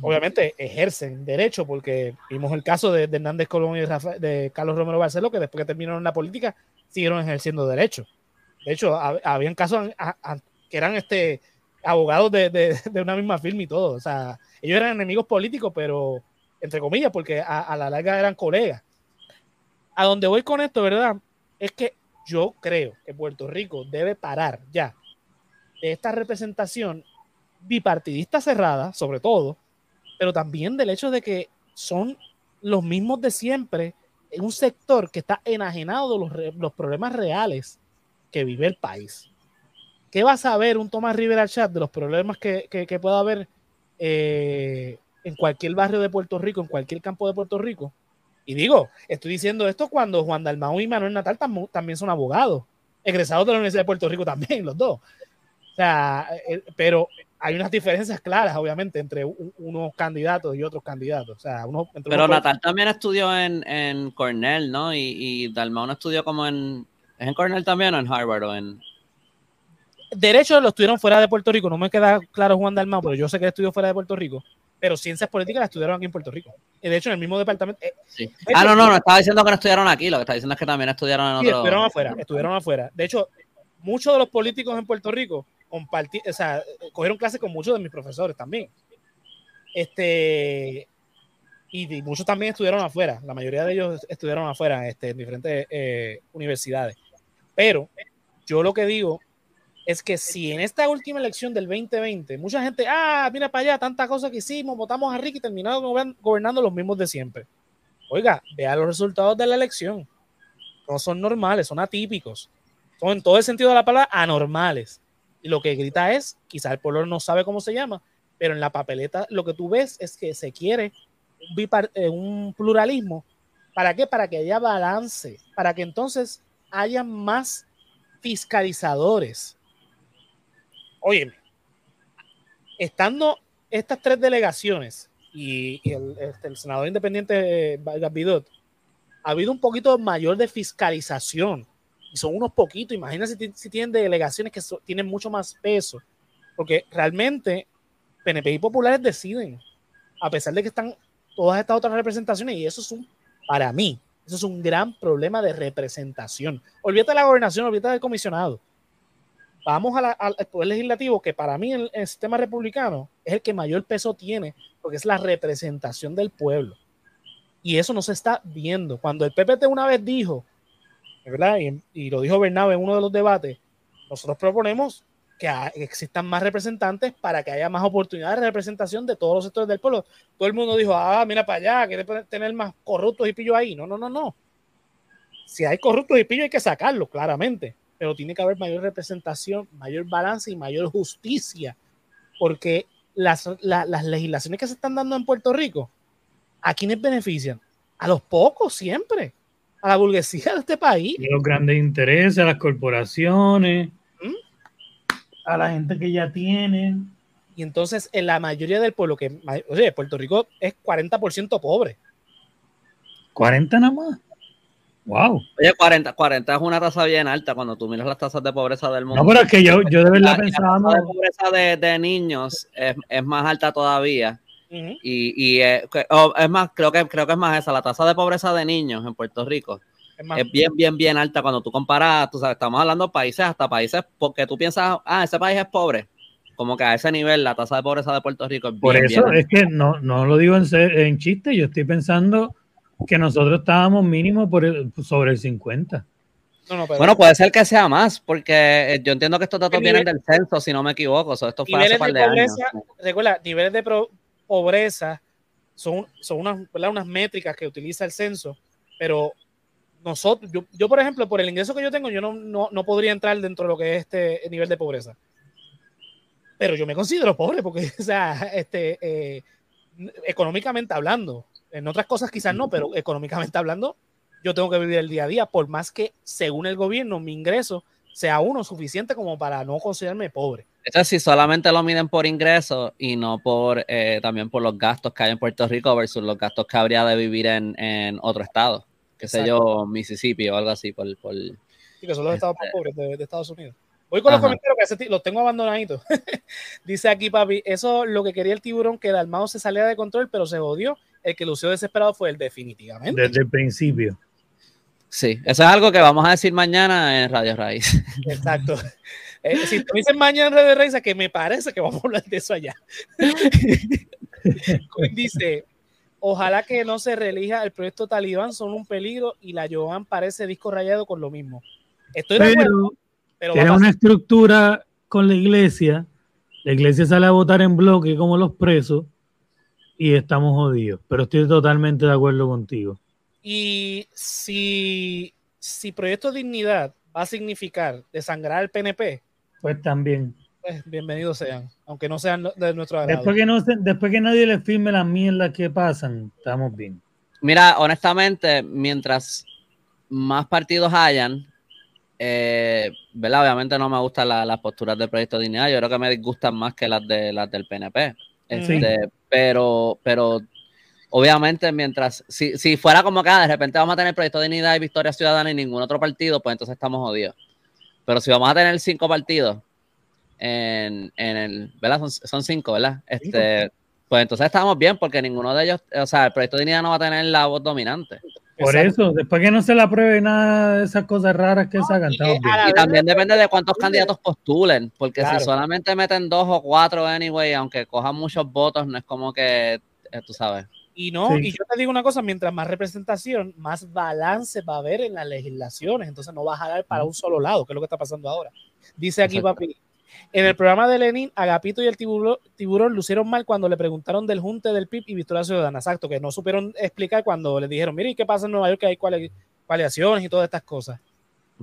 Obviamente ejercen derecho, porque vimos el caso de, de Hernández Colón y Rafa- de Carlos Romero Barceló, que después que terminaron la política siguieron ejerciendo derecho. De hecho, hab- habían casos a- a- que eran este, abogados de, de- de una misma firma y todo. O sea, ellos eran enemigos políticos, pero entre comillas, porque a, a la larga eran colegas. A donde voy con esto, ¿verdad? Es que yo creo que Puerto Rico debe parar ya de esta representación bipartidista cerrada, sobre todo, pero también del hecho de que son los mismos de siempre en un sector que está enajenado de los, los problemas reales que vive el país. ¿Qué va a saber un Tomás Rivera Chat de los problemas que, que- que pueda haber eh, en cualquier barrio de Puerto Rico, en cualquier campo de Puerto Rico? Y digo, estoy diciendo esto cuando Juan Dalmau y Manuel Natal tam- también son abogados, egresados de la Universidad de Puerto Rico también, los dos. O sea, eh, pero hay unas diferencias claras, obviamente, entre unos candidatos y otros candidatos. O sea, uno, entre Pero Natal también estudió en, en Cornell, ¿no? Y, y Dalmau no estudió como en... ¿Es en Cornell también o en Harvard o en...? Derecho lo estudiaron fuera de Puerto Rico. No me queda claro Juan Dalmau, pero yo sé que estudió fuera de Puerto Rico. Pero ciencias políticas la estudiaron aquí en Puerto Rico. Y de hecho, en el mismo departamento. eh, Sí. de Ah, no, no, no estaba diciendo que no estudiaron aquí, lo que está diciendo es que también estudiaron en Sí, otro... estuvieron afuera, estuvieron afuera. De hecho, muchos de los políticos en Puerto Rico comparti- o sea, cogieron clases con muchos de mis profesores también. Este, y, muchos también estuvieron afuera. La mayoría de ellos estuvieron afuera este, en diferentes eh, universidades. Pero yo lo que digo es que si en esta última elección del 2020, mucha gente, ah, mira para allá, tanta cosa que hicimos, votamos a Ricky y terminaron gobern- gobernando los mismos de siempre. Oiga, vea los resultados de la elección no son normales, son atípicos. Son en todo el sentido de la palabra anormales. Lo que grita es, quizá el pueblo no sabe cómo se llama, pero en la papeleta lo que tú ves es que se quiere un, eh, un pluralismo. ¿Para qué? Para que haya balance, para que entonces haya más fiscalizadores. Óyeme, estando estas tres delegaciones y, este, el senador independiente eh, Vargas ha habido un poquito mayor de fiscalización. Y son unos poquitos. Imagínense si, tienen delegaciones que tienen mucho más peso. Porque realmente PNP y populares deciden, a pesar de que están todas estas otras representaciones, y eso es un, para mí, eso es un gran problema de representación. Olvídate de la gobernación, olvídate del comisionado. Vamos al poder legislativo, que para mí el, el sistema republicano es el que mayor peso tiene, porque es la representación del pueblo. Y eso no se está viendo. Cuando el PPT una vez dijo, ¿verdad? Y, y lo dijo Bernabé en uno de los debates, nosotros proponemos que existan más representantes para que haya más oportunidades de representación de todos los sectores del pueblo. Todo el mundo dijo, ah, mira para allá, quiere tener más corruptos y pillos ahí. No, no, no, no. Si hay corruptos y pillos hay que sacarlos, claramente. Pero tiene que haber mayor representación, mayor balance y mayor justicia. Porque las, la- las legislaciones que se están dando en Puerto Rico, ¿a quiénes benefician? A los pocos siempre. A la burguesía de este país. Y los grandes intereses, a las corporaciones, ¿Mm? a la gente que ya tiene. Y entonces, en la mayoría del pueblo, que, oye, Puerto Rico es 40% pobre. 40 nada más. Wow. Oye, 40, 40 es una tasa bien alta cuando tú miras las tasas de pobreza del mundo. No, pero es que yo, yo de verdad La- pensaba, La tasa de pobreza de, de niños es, es más alta todavía. Y, y eh, oh, es más, creo que, creo que es más esa. La tasa de pobreza de niños en Puerto Rico Es más, es bien, bien, bien alta cuando tú comparas, tú sabes, estamos hablando de países, hasta países, porque tú piensas, ah, ese país es pobre. Como que a ese nivel la tasa de pobreza de Puerto Rico es por bien, eso bien es que no, no lo digo en, en chiste, yo estoy pensando que nosotros estábamos mínimo por el- sobre el 50. no, no, pero Bueno, puede ser que sea más, porque eh, yo entiendo que estos datos vienen nivel- del censo, si no me equivoco. So, esto fue hace par de de años. pobreza, recuerda, niveles de pro- pobreza son, son unas, métricas que utiliza el censo, pero nosotros, yo, yo, por ejemplo, por el ingreso que yo tengo, yo no, no, no podría entrar dentro de lo que es este nivel de pobreza. Pero yo me considero pobre porque, o sea, este, eh, económicamente hablando, en otras cosas quizás no, pero económicamente hablando, yo tengo que vivir el día a día, por más que según el gobierno mi ingreso sea uno suficiente como para no considerarme pobre. Esto es si solamente lo miden por ingresos y no por eh, también por los gastos que hay en Puerto Rico versus los gastos que habría de vivir en, en otro estado, que sé yo, Mississippi o algo así. Por, por... Sí, que son los estados más pobres de, de Estados Unidos. Voy con los comentarios que hace ti- los tengo abandonaditos. Dice aquí, papi, eso lo que quería el tiburón, que Dalmao se salía de control, pero se jodió. El que lució desesperado fue él, definitivamente. Desde el principio. Sí, eso es algo que vamos a decir mañana en Radio Raíz. Exacto. Eh, si me dicen mañana en Red de Reyes, que me parece que vamos a hablar de eso allá. Dice, ojalá que no se reelija el proyecto Talibán, son un peligro y la Joan parece disco rayado con lo mismo. Estoy de acuerdo, Pero pero va a tiene pasar. una estructura con la iglesia. La iglesia sale a votar en bloque como los presos y estamos jodidos. Pero estoy totalmente de acuerdo contigo. Y si, si Proyecto Dignidad va a significar desangrar al PNP, Pues también. pues bienvenidos sean, aunque no sean de nuestro agrado. Después que, no se- después que nadie le firme las mierdas que pasan, estamos bien. Mira, honestamente, mientras más partidos hayan, eh, ¿verdad? Obviamente no me gustan la- las posturas del Proyecto de Dignidad, yo creo que me disgustan más que las de las del PNP. Este, pero, pero obviamente mientras, si, si fuera como que ah, de repente vamos a tener Proyecto de Dignidad y Victoria Ciudadana y ningún otro partido, pues entonces estamos jodidos. Pero si vamos a tener cinco partidos en, en el, ¿verdad? Son, son cinco, ¿verdad? Este, pues entonces estamos bien porque ninguno de ellos, o sea, el Proyecto de Dignidad no va a tener la voz dominante. Por Exacto. eso, después que no se le apruebe nada de esas cosas raras que sacan, y la también de- depende de cuántos candidatos postulen, porque Claro. si solamente meten dos o cuatro, anyway, aunque cojan muchos votos, no es como que, eh, tú sabes. Y no, Sí. y yo te digo una cosa, mientras más representación, más balance va a haber en las legislaciones, entonces no va a jalar para un solo lado, que es lo que está pasando ahora. Dice aquí, Exacto. papi, en el programa de Lenin, Agapito y el tiburón, tiburón lucieron mal cuando le preguntaron del junte del PIB y Victoria Ciudadana, exacto, que no supieron explicar cuando le dijeron, mire, ¿y qué pasa en Nueva York? Que hay coaliciones y todas estas cosas.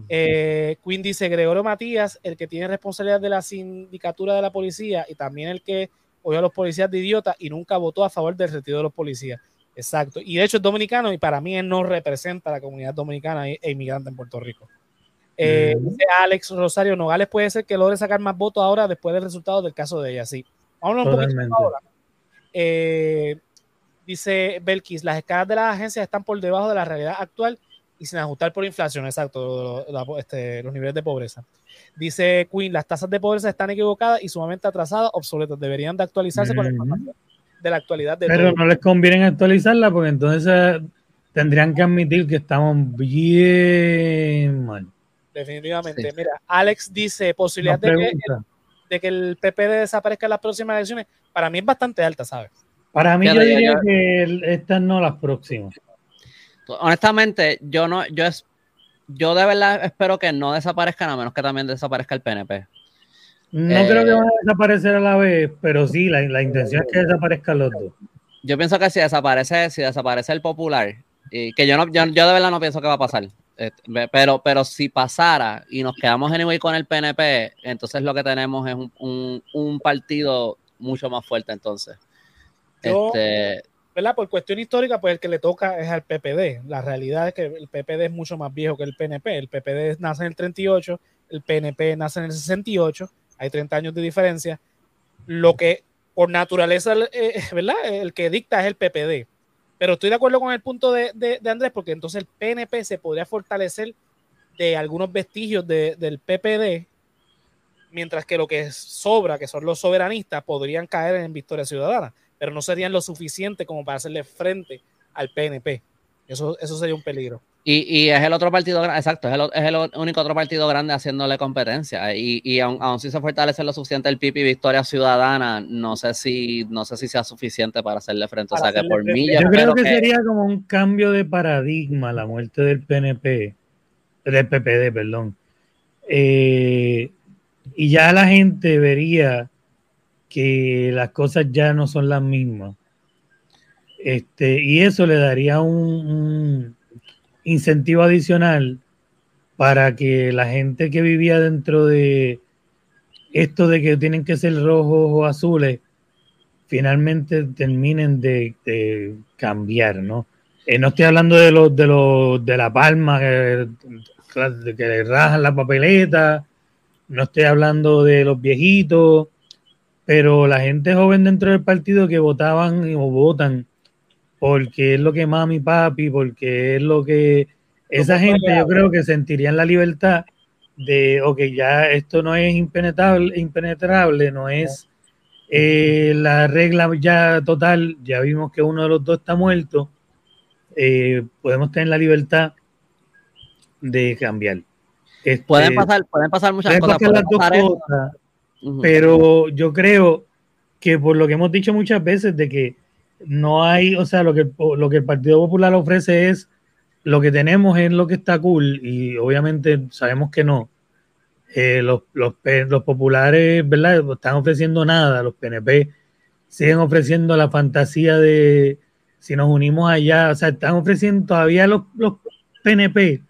Eh, Quinn dice, Gregorio Matías, el que tiene responsabilidad de la sindicatura de la policía y también el que oyó a los policías de idiota y nunca votó a favor del retiro de los policías. Exacto. Y de hecho es dominicano y para mí él no representa a la comunidad dominicana e inmigrante en Puerto Rico. Eh. Dice Alex Rosario Nogales puede ser que logre sacar más votos ahora después del resultado del caso de ella. Sí. Hablar un poquito ahora. Eh, Dice Belkis, las escalas de las agencias están por debajo de la realidad actual y sin ajustar por inflación, exacto, la- este, los niveles de pobreza. Dice Queen, las tasas de pobreza están equivocadas y sumamente atrasadas, obsoletas, deberían de actualizarse con la información de la actualidad de Pero todo. no les conviene actualizarla porque entonces tendrían que admitir que estamos bien mal. Definitivamente. Sí. Mira, Alex dice, posibilidad de que, pregunta. de que el PPD desaparezca en las próximas elecciones, para mí es bastante alta, ¿sabes? Para mí yo diría que estas no las próximas. Honestamente, yo no, yo es, yo de verdad espero que no desaparezcan, a menos que también desaparezca el PNP. No Eh, creo que van a desaparecer a la vez, pero sí, la, la intención es que desaparezcan los dos. Yo pienso que si desaparece, si desaparece el popular, y que yo no, yo, yo de verdad no pienso que va a pasar. eh, Pero, pero si pasara y nos quedamos anyway con el PNP, entonces lo que tenemos es un, un- un partido mucho más fuerte entonces. Yo- Este, ¿Verdad? Por cuestión histórica, pues el que le toca es al PPD. La realidad es que el PPD es mucho más viejo que el PNP. El PPD nace en el 38, el PNP nace en el 68, hay 30 años de diferencia. Lo que por naturaleza, eh, ¿verdad? El que dicta es el PPD. Pero estoy de acuerdo con el punto de, de- de Andrés, porque entonces el PNP se podría fortalecer de algunos vestigios de- del PPD, mientras que lo que sobra, que son los soberanistas, podrían caer en Victoria Ciudadana, pero no serían lo suficiente como para hacerle frente al PNP. Eso, eso sería un peligro. y, y es el otro partido, exacto, es el, o- es el o- único otro partido grande haciéndole competencia. Y, y aun, aun si se fortalece lo suficiente el PIB y Victoria Ciudadana, no sé si, no sé si sea suficiente para hacerle frente. O Para sea que por mí Yo, yo, creo que, que- sería como un cambio de paradigma la muerte del PNP, del PPD, perdón. Eh, y ya la gente vería que las cosas ya no son las mismas. Este, y eso le daría un, incentivo adicional para que la gente que vivía dentro de esto de que tienen que ser rojos o azules, finalmente terminen de, de cambiar, ¿no? Eh, no estoy hablando de los de los de la palma que, que le rajan la papeleta, no estoy hablando de los viejitos, pero la gente joven dentro del partido que votaban o votan porque es lo que mami papi, porque es lo que esa gente yo creo que sentirían la libertad de, ok, ya esto no es impenetrable, impenetrable no es eh, la regla ya total, ya vimos que uno de los dos está muerto, eh, podemos tener la libertad de cambiar. Este, pueden pasar, pueden pasar muchas pueden cosas. pasar las puede dos pasar pero yo creo que por lo que hemos dicho muchas veces de que no hay, o sea, lo que, lo que el Partido Popular ofrece es lo que tenemos es lo que está cool y obviamente sabemos que no. Eh, los, los, los populares, ¿verdad? Están ofreciendo nada, los PNP siguen ofreciendo la fantasía de si nos unimos allá, o sea, están ofreciendo todavía los, los PNP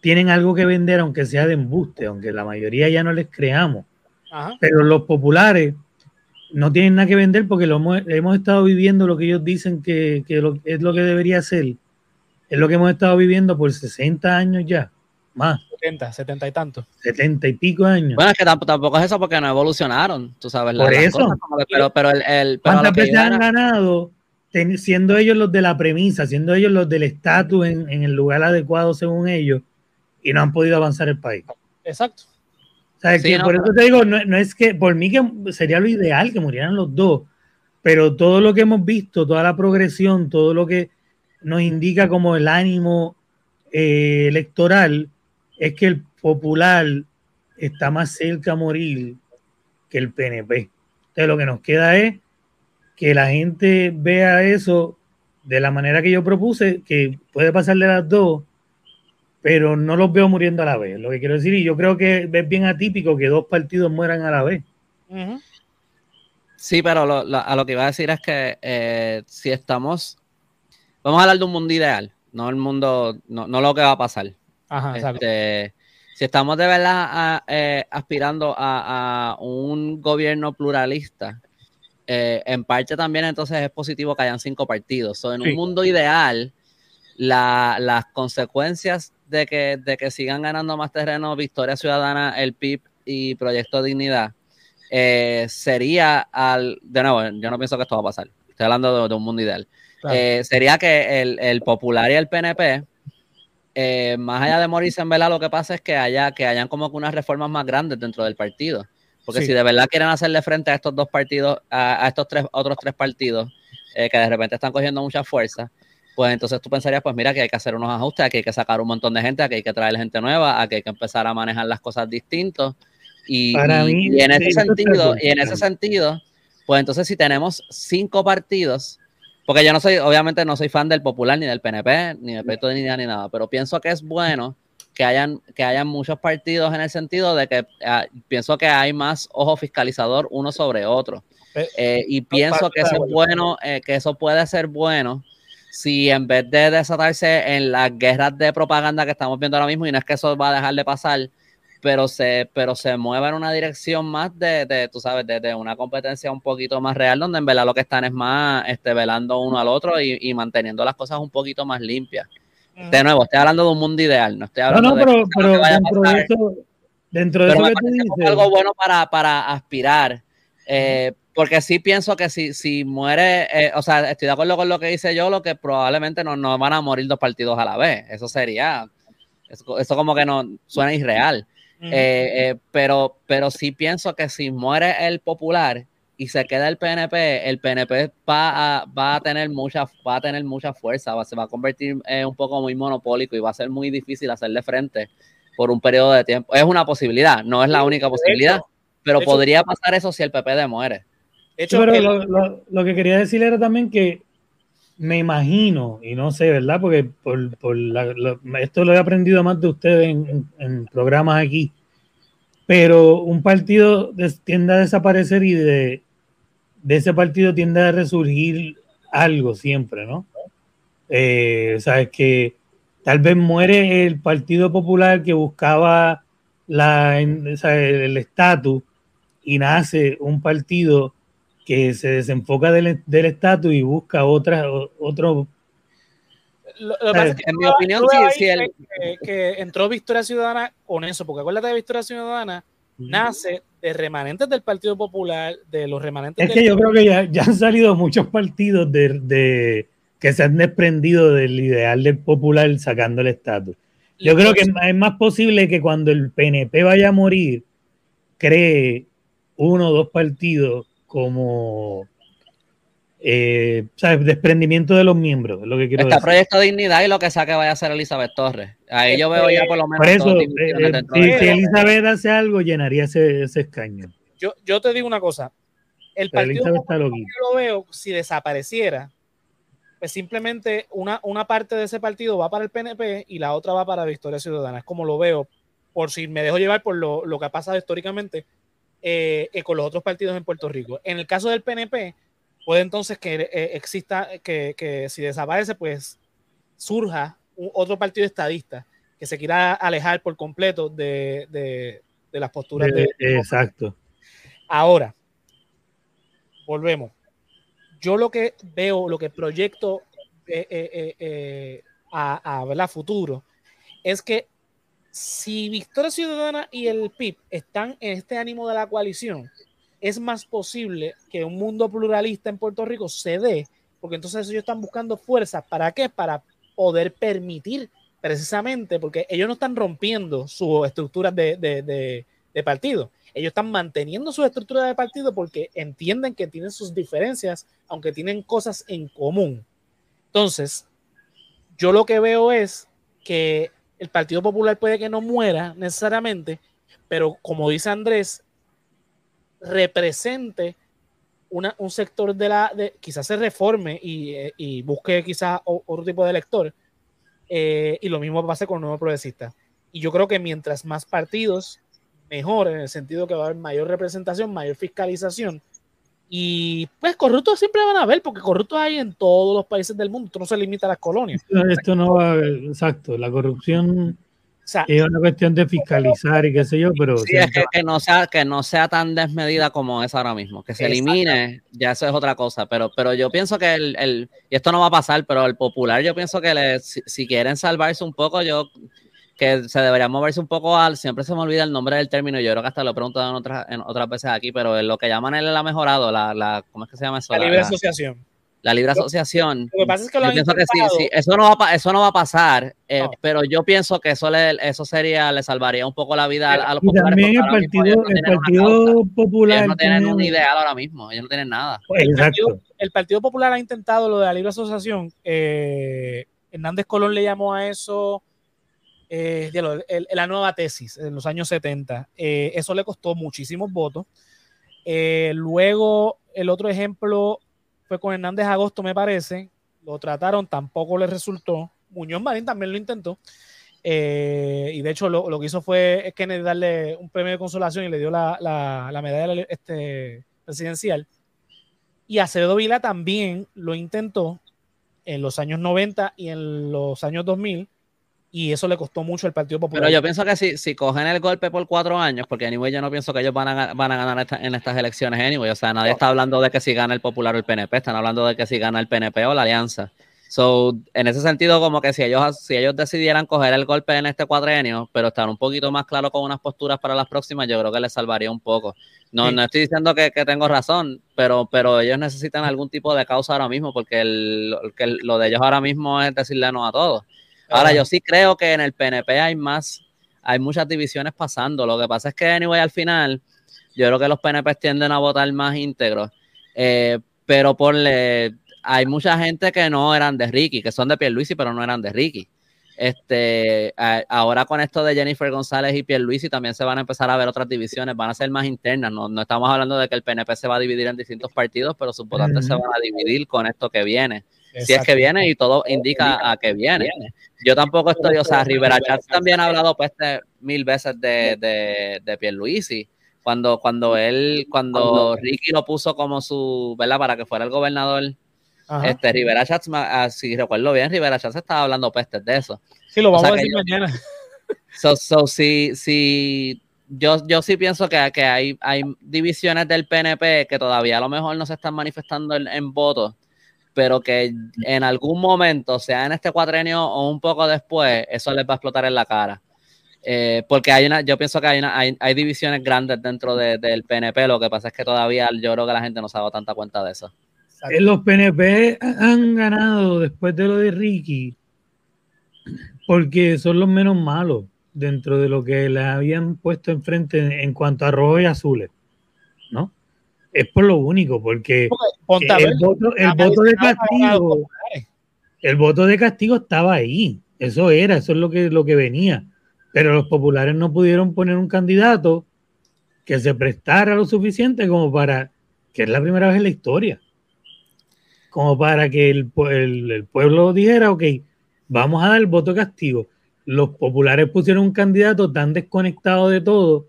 tienen algo que vender, aunque sea de embuste, aunque la mayoría ya no les creamos Ajá. pero los populares no tienen nada que vender porque lo hemos, hemos estado viviendo lo que ellos dicen que, que lo- es lo que debería ser. Es lo que hemos estado viviendo por 60 años ya, más, 70, 70 y tanto. 70 y pico años. Bueno, es que tampoco, tampoco es eso porque no evolucionaron, tú sabes. la- Por eso. cosas, pero, pero el, el- pero ¿Cuántas veces han era- ganado ten- siendo ellos los de la premisa, siendo ellos los del estatus en, en el lugar adecuado según ellos y no han podido avanzar el país? Exacto. O sea, Sí, que no, por eso te digo, no, no es que por mí que sería lo ideal que murieran los dos, pero todo lo que hemos visto, toda la progresión, todo lo que nos indica como el ánimo eh, electoral es que el popular está más cerca a morir que el PNP. Entonces lo que nos queda es que la gente vea eso de la manera que yo propuse, que puede pasar de las dos, pero no los veo muriendo a la vez. Lo que quiero decir, y yo creo que es bien atípico que dos partidos mueran a la vez. Sí, pero lo- lo- a lo que iba a decir es que eh, si estamos, vamos a hablar de un mundo ideal, no el mundo, no, no lo que va a pasar. Ajá, exacto. Este, si estamos de verdad a- eh, aspirando a, a un gobierno pluralista, eh, en parte también entonces es positivo que hayan cinco partidos. So, en Sí. un mundo ideal, la- las consecuencias de que, de que sigan ganando más terreno Victoria Ciudadana, el PIB y Proyecto Dignidad, eh, sería al, de nuevo, yo no pienso que esto va a pasar. estoy hablando de, de un mundo ideal, Claro. eh, sería que el, el popular y el PNP, eh, más allá de morirse en vela, lo que pasa es que haya que hayan como que unas reformas más grandes dentro del partido. Porque Sí. si de verdad quieren hacerle frente a estos dos partidos, a, a estos tres otros tres partidos eh, que de repente están cogiendo mucha fuerza, pues entonces tú pensarías, pues mira, que hay que hacer unos ajustes, que hay que sacar un montón de gente, que hay que traer gente nueva, que hay que empezar a manejar las cosas distintos. Y, Para y- mí, y en ese sentido, y en ese sentido, pues entonces si tenemos cinco partidos, porque yo no soy, obviamente no soy fan del Popular, ni del PNP, ni del Proyecto de Unidad, ni nada, pero pienso que es bueno que hayan, que hayan muchos partidos en el sentido de que ah, pienso que hay más ojo fiscalizador uno sobre otro. Eh, Eh, y pienso que eso es bueno, eh, que eso puede ser bueno si en vez de desatarse en las guerras de propaganda que estamos viendo ahora mismo, y no es que eso va a dejar de pasar, pero se, pero se mueve en una dirección más de, de, tú sabes, de, de una competencia un poquito más real, donde en verdad lo que están es más este, velando uno al otro y, y manteniendo las cosas un poquito más limpias. De nuevo, estoy hablando de un mundo ideal, no estoy No, hablando no, de pero, que a dentro de eso, dentro de pero eso me que tú parece como dices, algo bueno para, para aspirar. eh, porque sí pienso que si, si muere, eh, o sea, estoy de acuerdo con lo que dice yo, lo que probablemente no, no van a morir dos partidos a la vez. Eso sería, eso, eso como que no suena irreal. Eh, eh, pero, pero sí pienso que si muere el popular y se queda el PNP, el PNP va a, va a tener mucha, va a tener mucha fuerza, va, se va a convertir en un poco muy monopólico y va a ser muy difícil hacerle frente por un periodo de tiempo. Es una posibilidad, no es la única posibilidad, pero podría pasar eso si el PP muere. Hecho, pero el- lo, lo- lo que quería decir era también que me imagino, y no sé, ¿verdad? Porque por, por la- lo- esto lo he aprendido más de ustedes en, programas aquí, pero un partido tiende a desaparecer y de, de ese partido tiende a resurgir algo siempre, ¿no? Eh, Sabes que tal vez muere el Partido Popular que buscaba la, o sea, el estatus y nace un partido que se desenfoca del del estatus y busca otra, o- otro. Lo, lo que pasa es que En mi opinión, sí, sí, el- que, que entró Victoria Ciudadana con eso, porque acuérdate de Victoria Ciudadana nace de remanentes del Partido Popular, de los remanentes Es del que yo creo que ya, ya han salido muchos partidos de, de- que se han desprendido del ideal del popular sacando el estatus. Yo creo que es más- es más posible que cuando el PNP vaya a morir, cree uno o dos partidos como eh, ¿sabes? desprendimiento de los miembros, es lo que quiero Está decir. Proyecto Dignidad y lo que saque vaya a ser Elizabeth Torres. Ahí yo veo ya por lo menos Por eso, eh, eh, si, de si eso. Elizabeth hace algo, llenaría ese, ese escaño. yo, yo te digo una cosa, el Pero Partido está yo lo veo, si desapareciera, pues simplemente una, una parte de ese partido va para el PNP y la otra va para Victoria Ciudadana. Es como lo veo, por si me dejo llevar por lo, lo que ha pasado históricamente eh, eh, con los otros partidos en Puerto Rico. En el caso del PNP, puede entonces que eh, exista, que, que si desaparece, pues surja un- otro partido estadista que se quiera alejar por completo de, de- de las posturas de, exacto. Ahora, volvemos. Yo lo que veo, lo que proyecto a, a ¿verdad? futuro es que si Victoria Ciudadana y el PIB están en este ánimo de la coalición, es más posible que un mundo pluralista en Puerto Rico se dé, porque entonces ellos están buscando fuerzas. ¿Para qué? Para poder permitir precisamente, porque ellos no están rompiendo sus estructuras de, partido. Ellos están manteniendo sus estructuras de partido porque entienden que tienen sus diferencias, aunque tienen cosas en común. Entonces, yo lo que veo es que el Partido Popular puede que no muera necesariamente, pero como dice Andrés, represente un sector de la, de, quizás se reforme y, eh, y busque quizás otro tipo de elector, eh, y lo mismo pasa con el nuevo progresista. Y yo creo que mientras más partidos, mejor, en el sentido que va a haber mayor representación, mayor fiscalización. Y pues corruptos siempre van a haber, porque corruptos hay en todos los países del mundo. Esto no se limita a las colonias. Esto, esto no va, exacto, la corrupción O sea, es una cuestión de fiscalizar y qué sé yo, pero Sí, es que, que no sea, que no sea tan desmedida como es ahora mismo. Que se elimine, ya eso es otra cosa. Pero, pero yo pienso que el, el- y esto no va a pasar, pero el popular, yo pienso que le- si, si quieren salvarse un poco, yo que se debería moverse un poco al, siempre se me olvida el nombre del término, yo creo que hasta lo he preguntado en otras, en otras veces aquí, pero lo que llaman él la mejorado, la, la, ¿cómo es que se llama eso? la libre la- asociación. la libre asociación. Lo que pasa es que lo yo han pienso que sí, intentado. sí, eso no va, eso no va a pasar, eh, No. pero yo pienso que eso le, eso sería, le salvaría un poco la vida a, a los Y populares. también el partido, no el partido causa. popular. Ellos no tienen tiene- un ideal ahora mismo, ellos no tienen nada. El Exacto. partido, el Partido Popular ha intentado lo de la libre asociación. eh, Hernández Colón le llamó a eso eh, la nueva tesis en los años 70. Eh, eso le costó muchísimos votos. Eh, luego, el otro ejemplo fue con Hernández Agosto, me parece. Lo trataron, tampoco le resultó. Muñoz Marín también lo intentó. Y de hecho, lo, lo que hizo fue Kennedy darle un premio de consolación y le dio la, la- la medalla este, presidencial. Y Acevedo Vila también lo intentó en los años 90 y en los años 2000. Y eso le costó mucho al Partido Popular. Pero yo pienso que si, si cogen el golpe por cuatro años, porque anyway yo no pienso que ellos van a, van a ganar esta- en estas elecciones anyway, o sea, nadie está hablando de que si gana el Popular o el PNP, están hablando de que si gana el PNP o la Alianza. So, en ese sentido, como que si ellos, si ellos decidieran coger el golpe en este cuadrenio, pero estar un poquito más claro con unas posturas para las próximas, yo creo que les salvaría un poco. No, Sí. no estoy diciendo que, que tengo razón, pero, pero ellos necesitan algún tipo de causa ahora mismo, porque el- lo de ellos ahora mismo es decirle no a todos. Ahora, yo sí creo que en el PNP hay más, hay muchas divisiones pasando. Lo que pasa es que, anyway, al final, yo creo que los PNP tienden a votar más íntegros. Eh, pero por hay mucha gente que no eran de Ricky, que son de Pierluisi, pero no eran de Ricky. Este, a- ahora con esto de Jennifer González y Pierluisi también se van a empezar a ver otras divisiones, van a ser más internas. No, no estamos hablando de que el PNP se va a dividir en distintos partidos, pero sus votantes se van a dividir con esto que viene. Si es que viene y todo indica a que viene. Yo tampoco estoy, o sea, Rivera Chats también ha hablado pues este, mil veces de, de, de Pierluisi. Cuando, cuando él, cuando Ricky lo puso como su, ¿verdad? Para que fuera el gobernador, Ajá. este Rivera Chats, ah, si recuerdo bien, Rivera Chats estaba hablando pestes de eso. sí, lo o vamos sea a decir yo- mañana. So, so, si, si yo, yo sí pienso que, que hay, hay divisiones del PNP que todavía a lo mejor no se están manifestando en, en votos, pero que en algún momento, sea en este cuatrenio o un poco después, eso les va a explotar en la cara. Eh, porque hay una, yo pienso que hay, una, hay, hay divisiones grandes dentro de- del PNP, lo que pasa es que todavía yo creo que la gente no se ha dado tanta cuenta de eso. Los PNP han ganado después de lo de Ricky porque son los menos malos dentro de lo que le habían puesto enfrente en, en cuanto a rojo y azules, ¿no? Es por lo único, porque ver, el voto, el voto de castigo, el voto de castigo estaba ahí, eso era, eso es lo que, lo que venía, pero los populares no pudieron poner un candidato que se prestara lo suficiente como para, que es la primera vez en la historia, como para que el, el- el pueblo dijera, ok, vamos a dar el voto de castigo. Los populares pusieron un candidato tan desconectado de todo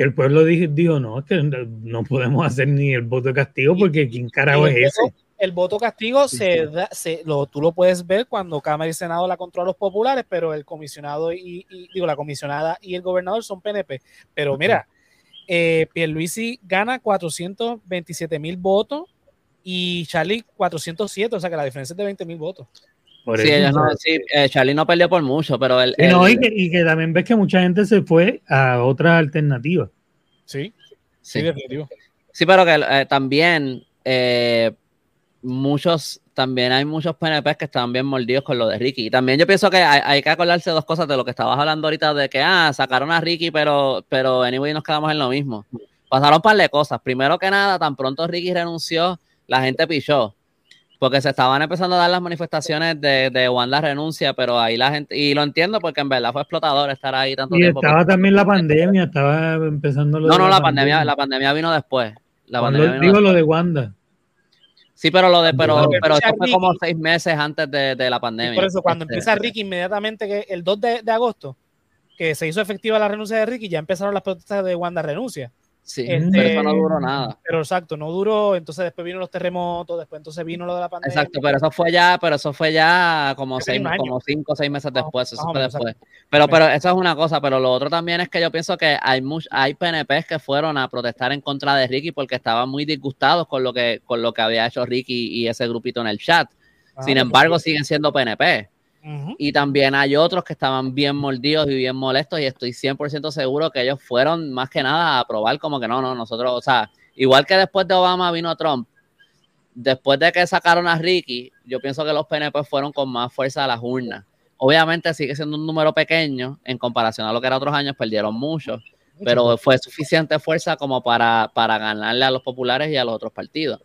que el pueblo dijo, no, es que no, podemos hacer ni el voto de castigo porque ¿quién carajo es ese? voto- El voto castigo se da, se, lo, tú lo puedes ver cuando Cámara y Senado la controlan los populares, pero el comisionado y, y- digo la comisionada y el gobernador son PNP. Pero mira, eh, Pierluisi gana 427 mil votos y Charlie 407, o sea que la diferencia es de 20 mil votos. Por Sí, ellos no- eh, Charlie no perdió por mucho, pero el, Y, no, el- y, que, y que también ves que mucha gente se fue a otras alternativas. Sí, sí. sí, definitivo. Sí, pero que eh, también eh, muchos, también hay muchos PNP que están bien mordidos con lo de Ricky. Y también yo pienso que hay, hay que acordarse de dos cosas de lo que estabas hablando ahorita, de que, ah, sacaron a Ricky, pero, pero anyway nos quedamos en lo mismo. Pasaron un par de cosas. Primero que nada, tan pronto Ricky renunció, la gente pichó. Porque se estaban empezando a dar las manifestaciones de, de Wanda renuncia, pero ahí la gente, y lo entiendo porque en verdad fue explotador estar ahí tanto Y tiempo. estaba también la pandemia, estaba empezando lo No, de no, la pandemia, la pandemia vino después. La Cuando- pandemia vino digo después. lo de Wanda. Sí, pero lo de, pero, pero eso fue Ricky- como seis meses antes de, de la Y pandemia. por eso cuando Este, empieza Ricky inmediatamente, que el 2 de, de agosto, que se hizo efectiva la renuncia de Ricky, ya empezaron las protestas de Wanda renuncia. Sí, este- pero eso no duró nada. Pero exacto, no duró, entonces después vino los terremotos, después entonces vino lo de la pandemia. Exacto, pero eso fue ya, pero eso fue ya como seis, como cinco o seis meses después, eso fue después. Pero, pero eso es una cosa, pero lo otro también es que yo pienso que hay much, hay PNPs que fueron a protestar en contra de Ricky porque estaban muy disgustados con lo que, con lo que había hecho Ricky y ese grupito en el chat. Ah, Sin pues, embargo, siguen siendo PNP. Y también hay otros que estaban bien mordidos y bien molestos y estoy 100% seguro que ellos fueron más que nada a probar como que no, no, nosotros, o sea, igual que después de Obama vino Trump, después de que sacaron a Ricky, yo pienso que los PNP fueron con más fuerza a las urnas. Obviamente sigue siendo un número pequeño en comparación a lo que era otros años, perdieron mucho, pero fue suficiente fuerza como para, para ganarle a los populares y a los otros partidos.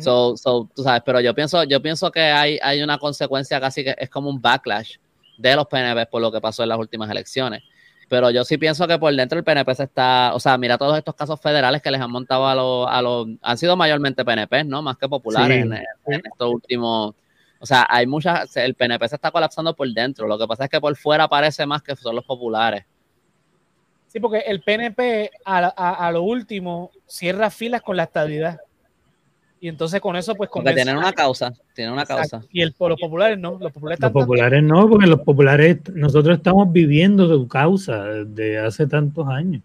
So, so, tú sabes, pero yo pienso, yo pienso que hay, hay una consecuencia casi que es como un backlash de los PNP por lo que pasó en las últimas elecciones. Pero yo sí pienso que por dentro el PNP se está, o sea, mira todos estos casos federales que les han montado a los, a los han sido mayormente PNP, ¿no? Más que populares en, en estos últimos, o sea, hay muchas, el PNP se está colapsando por dentro, lo que pasa es que por fuera parece más que son los populares. Sí, porque el PNP a, a, a lo último cierra filas con la estabilidad. Y entonces con eso, pues. Porque tienen una causa, tienen una causa. Y el, los populares no, los populares, los populares no, porque los populares, nosotros estamos viviendo su causa desde hace tantos años.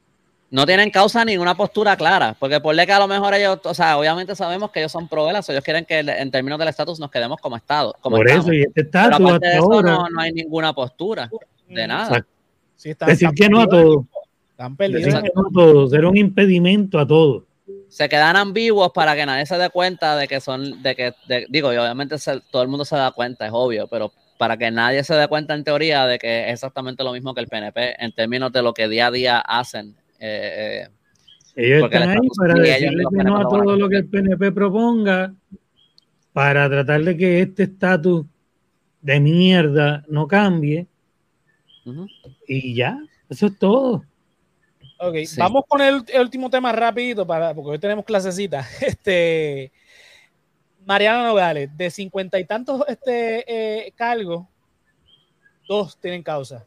No tienen causa ni una postura clara, porque por que a lo mejor ellos, o sea, obviamente sabemos que ellos son pro ellos quieren que en términos del estatus nos quedemos como Estado. Como por eso, y este estatus. Pero aparte de eso, no, no, hay ninguna postura de nada. Sí, están, Decir que no a todo. Están perdidos. Decir que no a todo, ser un impedimento a todo se quedan ambiguos para que nadie se dé cuenta de que son, de que, digo, y obviamente todo el mundo se da cuenta, es obvio, pero para que nadie se dé cuenta en teoría de que es exactamente lo mismo que el PNP en términos de lo que día a día hacen. Eh, eh ellos están ahí para decirle que no a todo lo que el PNP proponga, para tratar de que este estatus de mierda no cambie. Y ya, eso es todo. Ok, vamos con el, último tema rapidito, para, porque hoy tenemos clasecita. Este, Mariana Nogales, de cincuenta y tantos este, eh, cargos, dos tienen causa.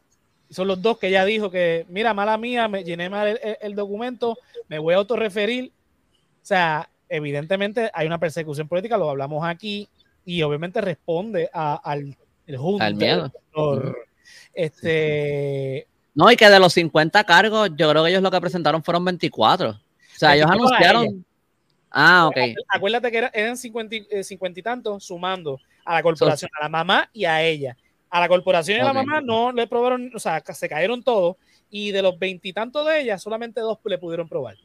son los dos que ya dijo que, mira, mala mía, me llené mal el, documento, me voy a autorreferir. O sea, evidentemente hay una persecución política, lo hablamos aquí, y obviamente responde al el Al miedo. Este, no, y que de los 50 cargos, yo creo que ellos lo que presentaron fueron 24. O sea, ellos anunciaron. Ah, ok. Acuérdate que eran 50 y, eh, y tantos sumando a la corporación, a la mamá y a ella. A la corporación y a la mamá no le probaron, o sea, se cayeron todos. Y de los veintitantos de ellas, solamente dos le pudieron probar.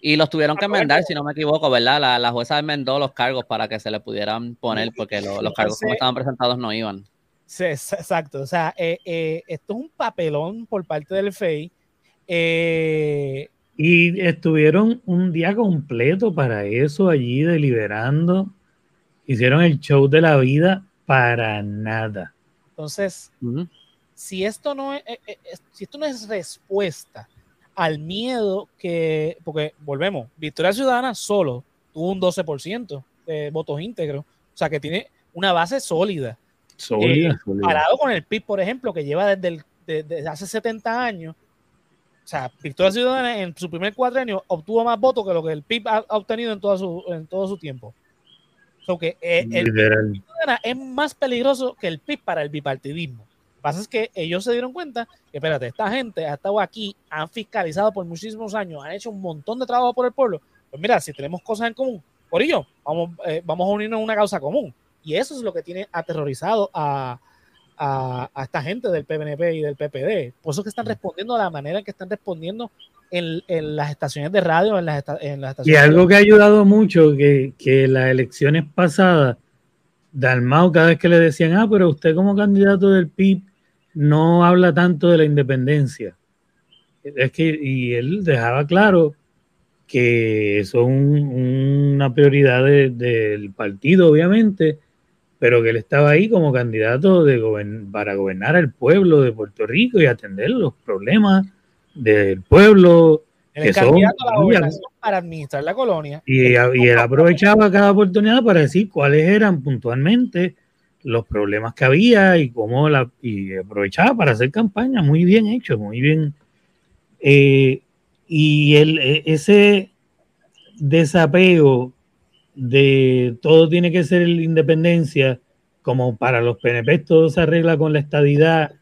Y los tuvieron que enmendar, si no me equivoco, ¿verdad? La, la jueza enmendó los cargos para que se le pudieran poner, porque los cargos como estaban presentados no iban. Sí, exacto. O sea, eh, eh, esto es un papelón por parte del FEI. Eh, y estuvieron un día completo para eso allí deliberando. Hicieron el show de la vida para nada. Entonces, si esto no es, si esto no es respuesta al miedo que, porque volvemos, Victoria Ciudadana solo tuvo un 12% de votos íntegros, o sea que tiene una base sólida. Eh, Parado con el PIB, por ejemplo, que lleva desde, el, hace 70 años. O sea, Victoria Ciudadana en su primer cuadrenio obtuvo más votos que lo que el PIB ha, obtenido en todo su, en todo su tiempo. So que eh, el PIB es más peligroso que el PIB para el bipartidismo. Lo que pasa es que ellos se dieron cuenta que, espérate, esta gente ha estado aquí, han fiscalizado por muchísimos años, han hecho un montón de trabajo por el pueblo. Pues mira, si tenemos cosas en común, por ello, vamos, eh, vamos a unirnos en una causa común. Y eso es lo que tiene aterrorizado a, esta gente del PNP y del PPD. Por eso que están respondiendo de la manera en que están respondiendo en, las estaciones de radio, en las, en las Y algo que ha ayudado mucho, que, que las elecciones pasadas, Dalmau cada vez que le decían, ah, pero usted como candidato del PIB no habla tanto de la independencia. Es que, y él dejaba claro que eso es una prioridad del partido, obviamente, pero que él estaba ahí como candidato de para gobernar al pueblo de Puerto Rico y atender los problemas del pueblo. El candidato a la gobernación para administrar la colonia. Y, él aprovechaba cada oportunidad para decir cuáles eran puntualmente los problemas que había y cómo la y aprovechaba para hacer campaña muy bien hecho, muy bien. Eh, y el, e, ese desapego de todo tiene que ser la independencia, como para los PNP todo se arregla con la estadidad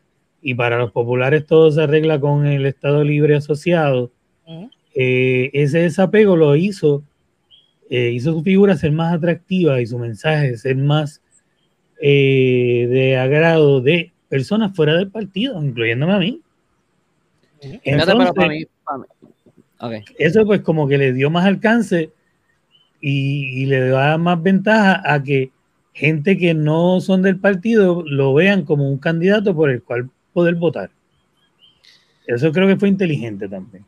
y para los populares todo se arregla con el Estado Libre Asociado, eh, ese desapego lo hizo, eh, hizo su figura ser más atractiva y su mensaje ser más eh, de agrado de personas fuera del partido, incluyéndome a mí. Entonces, Eso pues como que le dio más alcance y, y le da más ventaja a que gente que no son del partido lo vean como un candidato por el cual poder votar. Eso creo que fue inteligente también.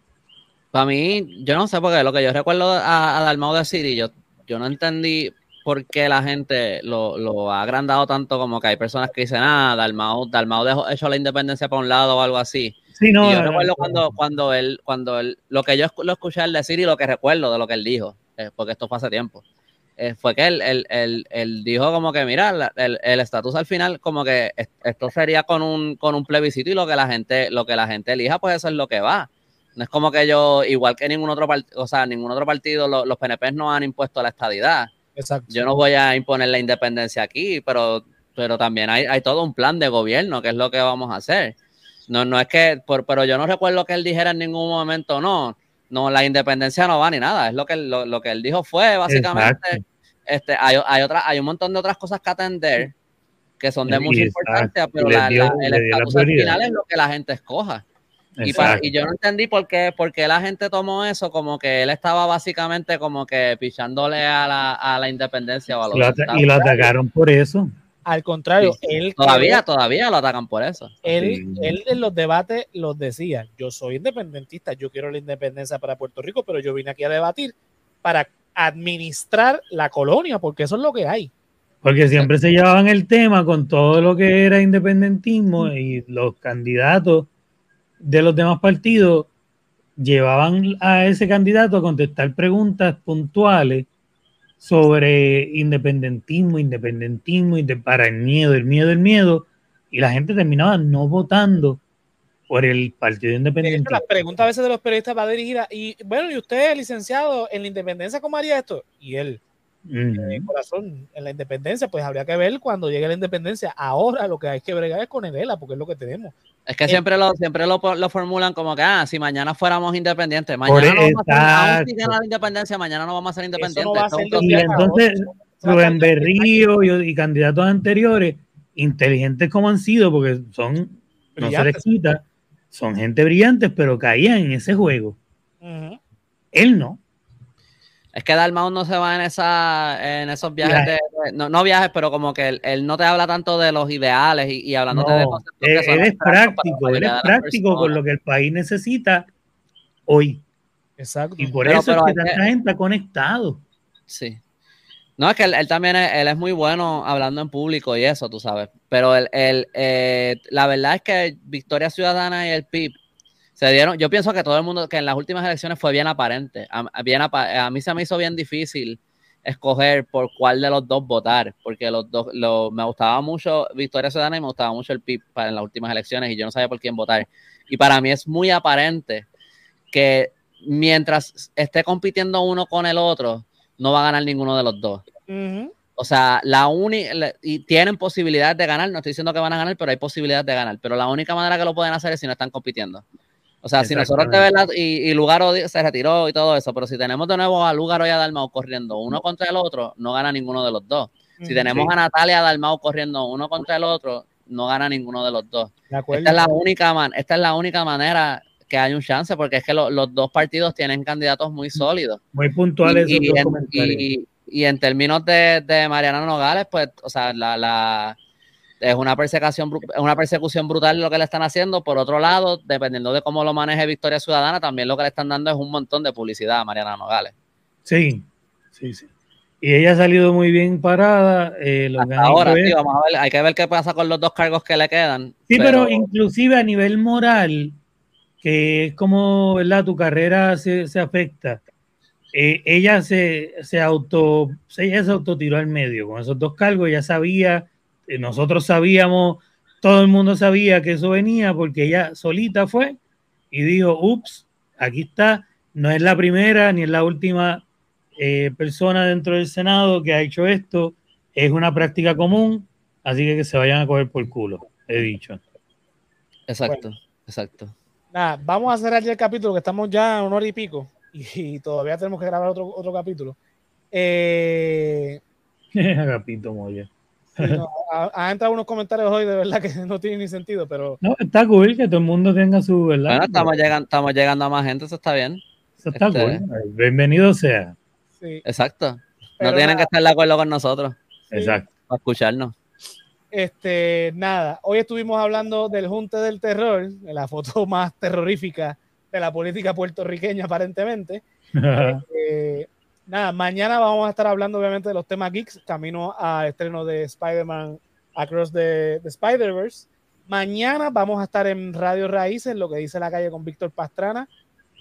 Para mí, yo no sé, porque lo que yo recuerdo a, a Dalmau decir, y yo, yo no entendí por qué la gente lo, lo ha agrandado tanto como que hay personas que dicen, ah, Dalmau, Dalmau dejó hecho la independencia para un lado o algo así. Sí, no, Y yo no, recuerdo no, cuando, cuando él, cuando él, lo que yo lo escuché él decir y lo que recuerdo de lo que él dijo, eh, porque esto fue hace tiempo, eh, fue que él, él- él- él dijo como que, mira, la- el el estatus al final, como que es- esto sería con un, con un plebiscito y lo que la gente, lo que la gente elija, pues eso es lo que va. No es como que yo, igual que ningún otro partido, o sea, ningún otro partido, lo- los PNP no han impuesto la estadidad. Exacto. Yo no voy a imponer la independencia aquí, pero, pero también hay, hay todo un plan de gobierno, que es lo que vamos a hacer. No, no es que, por, pero yo no recuerdo que él dijera en ningún momento, no, no, la independencia no va ni nada. Es lo que, él- lo, lo que él dijo fue, básicamente, Exacto. este, hay, hay, otra, hay un montón de otras cosas que atender que son de Y mucha exacto, importancia, pero la- dio- la- el estatus al final es lo que la gente escoja. Y, para- y yo no entendí por qué, por qué la gente tomó eso como que él estaba básicamente como que pichándole a la, a la independencia o a los Lo y lo atacaron por eso. Al contrario, Sí, él Todavía, todavía lo atacan por eso. Él, Sí. él en los debates los decía, yo soy independentista, yo quiero la independencia para Puerto Rico, pero yo vine aquí a debatir para administrar la colonia, porque eso es lo que hay. Porque siempre se llevaban el tema con todo lo que era independentismo y los candidatos de los demás partidos llevaban a ese candidato a contestar preguntas puntuales sobre independentismo, independentismo, inde- para el miedo, el miedo, el miedo, y la gente terminaba no votando por el partido independiente. las preguntas a veces de los periodistas va dirigida, y bueno, ¿y usted, licenciado, en la independencia cómo haría esto? Y él, eh, corazón, en la independencia, pues habría que ver cuando llegue la independencia. Ahora lo que hay que bregar es con el ELA, porque es lo que tenemos. Es que Eh, siempre lo, siempre lo, lo formulan como que, ah, si mañana fuéramos independientes, Por mañana no vamos a ser, aún la independencia, mañana no vamos a ser Eso independientes. no va a ser Y entonces, Rubén Berrío y, y candidatos anteriores, inteligentes como han sido, porque son, no se les Brillantes. quita, son gente brillante, pero caían en ese juego. Él no. Es que Dalmau no se va en, esa, en esos viajes, de, de- no, no viajes, pero como que él, él no te habla tanto de los ideales y, y hablándote de No, conceptos que él, son él es práctico, él es de práctico con lo que el país necesita hoy. Exacto. Y por Pero- eso pero es que que- tanta gente ha conectado. Sí. No, es que él, él también es, él es muy bueno hablando en público y eso, tú sabes. Pero él, él, eh, la verdad es que Victoria Ciudadana y el PIB se dieron. Yo pienso que todo el mundo, que en las últimas elecciones fue bien aparente. A, bien a mí se me hizo bien difícil escoger por cuál de los dos votar, porque los dos, me gustaba mucho Victoria Ciudadana y me gustaba mucho el PIB para en las últimas elecciones y yo no sabía por quién votar. Y para mí es muy aparente que mientras esté compitiendo uno con el otro, no va a ganar ninguno de los dos. O sea, la única, y tienen posibilidades de ganar, no estoy diciendo que van a ganar, pero hay posibilidades de ganar. Pero la única manera que lo pueden hacer es si no están compitiendo. O sea, si nosotros de verdad, y, y Lugaro se retiró y todo eso, pero si tenemos de nuevo a Lugaro y a Dalmau corriendo uno contra el otro, no gana ninguno de los dos. Si tenemos Sí. a Natalia y a Dalmau corriendo uno contra el otro, no gana ninguno de los dos. De. Esta es la única, man- esta es la única manera que hay un chance, porque es que lo- los dos partidos tienen candidatos muy sólidos. Muy puntuales Y, y en, y- y en términos de, de Mariana Nogales, pues, o sea, la, la- es una persecución, es una persecución brutal lo que le están haciendo. Por otro lado, dependiendo de cómo lo maneje Victoria Ciudadana, también lo que le están dando es un montón de publicidad a Mariana Nogales. Sí, sí, sí. Y ella ha salido muy bien parada. eh, Hasta ahora, es- vamos a ver, hay que ver qué pasa con los dos cargos que le quedan. Sí, pero, inclusive a nivel moral, que es como, ¿verdad? Tu carrera se, se afecta. Eh, ella se, se auto, se- ella se autotiró al medio con esos dos cargos, ella sabía, nosotros sabíamos, todo el mundo sabía que eso venía porque ella solita fue y dijo, ups, aquí está, no es la primera ni es la última eh, persona dentro del Senado que ha hecho esto, es una práctica común, así que que se vayan a coger por culo, he dicho. Exacto, exacto. Nada, vamos a cerrar ya el capítulo, que estamos ya a una hora y pico y, todavía tenemos que grabar otro, otro capítulo. Eh, Agapito Moya. ha, ha entrado unos comentarios hoy de verdad que no tienen ni sentido, pero No, está cool que todo el mundo tenga su verdad. Bueno, estamos llegando, estamos llegando a más gente, eso está bien. Eso está este- cool. Bienvenido sea. Sí. Exacto. Pero no tienen nada. que estar de acuerdo con nosotros Exacto. para escucharnos. Este, nada, hoy estuvimos hablando del Junte del Terror, de la foto más terrorífica de la política puertorriqueña, aparentemente. Eh, nada, mañana vamos a estar hablando, obviamente, de los temas geeks, camino a estreno de Spider-Man Across the, the Spider-Verse. Mañana vamos a estar en Radio Raíces, lo que dice la calle con Víctor Pastrana,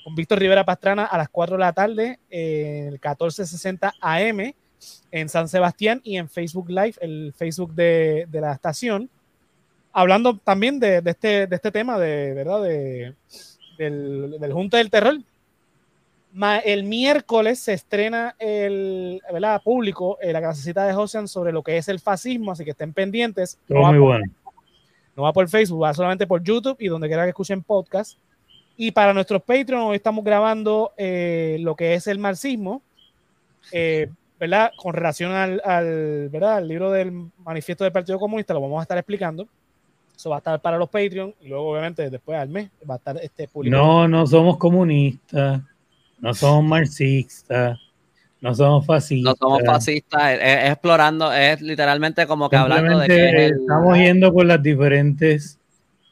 con Víctor Rivera Pastrana a las 4 de la tarde, en el 1460 AM en San Sebastián y en Facebook Live, el Facebook de, la estación, hablando también de, este, este tema de verdad de, del, del Junta del Terror. El miércoles se estrena el ¿verdad? público eh, la clasecita de Josian sobre lo que es el fascismo, así que estén pendientes. No Todo va, muy por, bueno. no va por Facebook, va solamente por YouTube y donde quiera que escuchen podcast. Y para nuestros Patreon, hoy estamos grabando eh, lo que es el marxismo, eh, ¿verdad? Con relación al, al, ¿verdad? al libro del manifiesto del Partido Comunista, lo vamos a estar explicando. Eso va a estar para los Patreon y luego, obviamente, después al mes va a estar este público. No, no somos comunistas, no somos marxistas, no somos fascistas. No somos fascistas, es, es explorando, es literalmente como que hablando de que es el- estamos yendo por las diferentes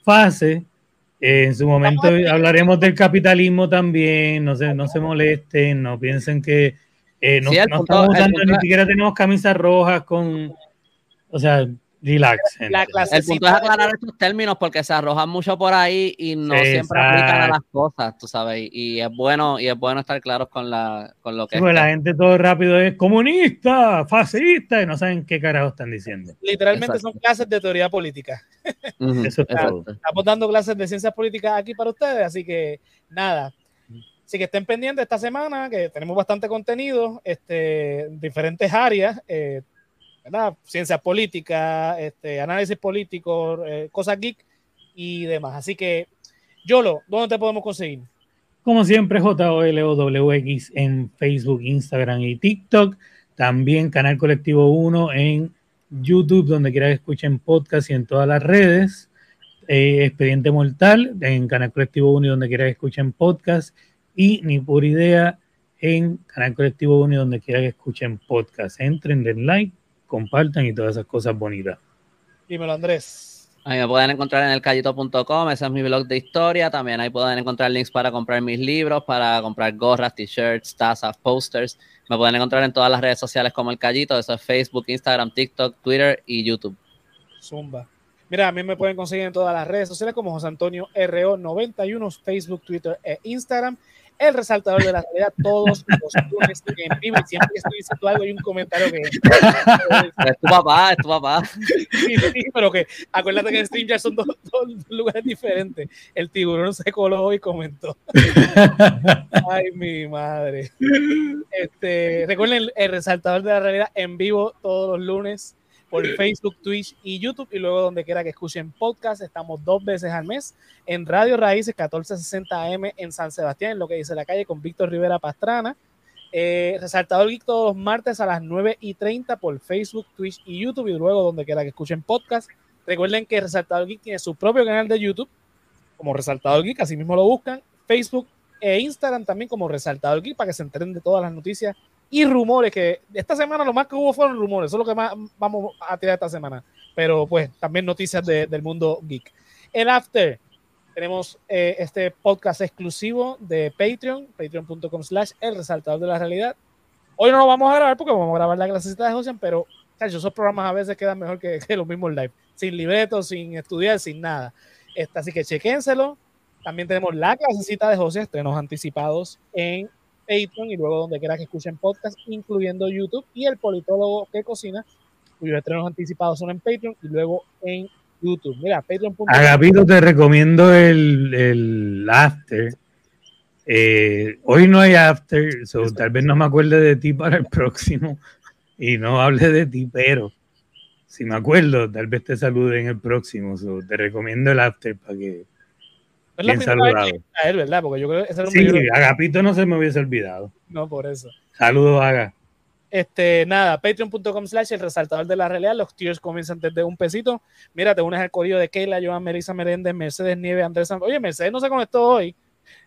fases. Eh, en su momento hablaremos del capitalismo también. No se, no se molesten, no piensen que eh, no, Sí, no punto- estamos usando, punto- ni siquiera tenemos camisas rojas con. O sea, relax. La El punto es aclarar estos términos porque se arrojan mucho por ahí y no siempre aplican a las cosas, tú sabes, y es bueno y es bueno estar claros con la con lo que Sí, porque es. la gente todo rápido es comunista, fascista, y no saben qué carajo están diciendo. literalmente Exacto. son clases de teoría política. Ujú, Eso es exacto. todo. Estamos dando clases de ciencias políticas aquí para ustedes, así que nada. Así que estén pendientes esta semana, que tenemos bastante contenido, este, en diferentes áreas, eh, ¿verdad? Ciencias políticas, este, análisis político, eh, cosas geek y demás. Así que, Yolo, ¿dónde te podemos conseguir? Como siempre, JOLOWX en Facebook, Instagram y TikTok. También Canal Colectivo 1 en YouTube, donde quiera que escuchen podcast y en todas las redes. Eh, Expediente Mortal en Canal Colectivo 1 y donde quiera que escuchen podcast. Y Ni por idea en Canal Colectivo 1 y donde quiera que escuchen podcast. Entren, den like, compartan y todas esas cosas bonitas. Dímelo, Andrés. Ahí me pueden encontrar en elcallito.com, ese es mi blog de historia. También ahí pueden encontrar links para comprar mis libros, para comprar gorras, t-shirts, tazas, posters. Me pueden encontrar en todas las redes sociales como El Callito, eso es Facebook, Instagram, TikTok, Twitter y YouTube. Zumba. Mira, a mí me pueden conseguir en todas las redes sociales como José Antonio RO91, Facebook, Twitter e Instagram. El resaltador de la realidad todos los lunes en vivo. Y siempre que estoy diciendo algo hay un comentario que... Es tu papá, es tu papá. Sí, sí, pero que acuérdate que en stream ya son dos, dos lugares diferentes. El tiburón se coló y comentó. Ay, mi madre. Este, recuerden el, el resaltador de la realidad en vivo todos los lunes por Facebook, Twitch y YouTube y luego donde quiera que escuchen podcast. Estamos dos veces al mes en Radio Raíces 1460 AM en San Sebastián, en lo que dice la calle con Víctor Rivera Pastrana. Eh, Resaltador Geek todos los martes a las 9 y 30 por Facebook, Twitch y YouTube y luego donde quiera que escuchen podcast. Recuerden que Resaltador Geek tiene su propio canal de YouTube como Resaltador Geek, así mismo lo buscan. Facebook e Instagram también como Resaltador Geek para que se enteren de todas las noticias y rumores que esta semana lo más que hubo fueron rumores, eso es lo que más vamos a tirar esta semana. Pero pues también noticias de- del mundo geek. El After, tenemos eh, este podcast exclusivo de Patreon, patreon.com slash el resaltador de la realidad. Hoy no lo vamos a grabar porque vamos a grabar la clasecita de Josian, pero chacho, esos programas a veces quedan mejor que, que los mismos live, sin libreto, sin estudiar, sin nada. Este, así que chequénselo. También tenemos la clasecita de José, estrenos anticipados en Patreon y luego donde quiera que escuchen podcast, incluyendo YouTube y el politólogo que cocina, cuyos estrenos anticipados son en Patreon y luego en YouTube. Mira, patreon.com. Agapito, te recomiendo el, el after. Eh, hoy no hay after, so tal vez no me acuerde de ti para el próximo y no hable de ti, pero si me acuerdo, tal vez te salude en el próximo. so te recomiendo el after para que. Es la bien vez que a él, ¿verdad? Porque yo creo que ese era un Sí, libro- Agapito no se me hubiese olvidado. No, por eso. Saludos, Aga. Este, nada, patreon.com slash el resaltador de la realidad. Los tiers comienzan desde un pesito. Mira, te unes al correo de Keila, Joan, Melissa Meréndez, Mercedes Nieve, Andrés San... Oye, Mercedes no se conectó hoy.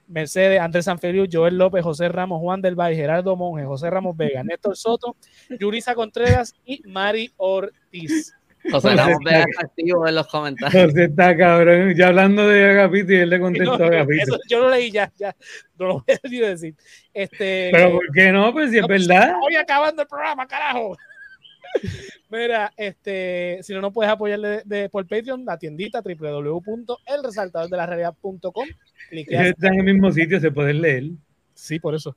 Mercedes, Andrés Sanfeliu, Joel López, José Ramos, Juan del Valle, Gerardo Monge, José Ramos Vega, Néstor Soto, Yurisa Contreras y Mari Ortiz. José Ramos está activo en los comentarios. José está cabrón. Ya hablando de Agapito y él le contestó No, a Agapito. eso yo lo leí ya, ya, no lo voy a ni decir. Este, Pero ¿por qué no? Pues si es No, pues, verdad. Hoy acabando el programa, carajo. Mira, este, si no nos puedes apoyar de, de- por Patreon, la tiendita www.elresaltadordelarealidad.com. Están en el mismo sitio, se pueden leer. Sí, por eso.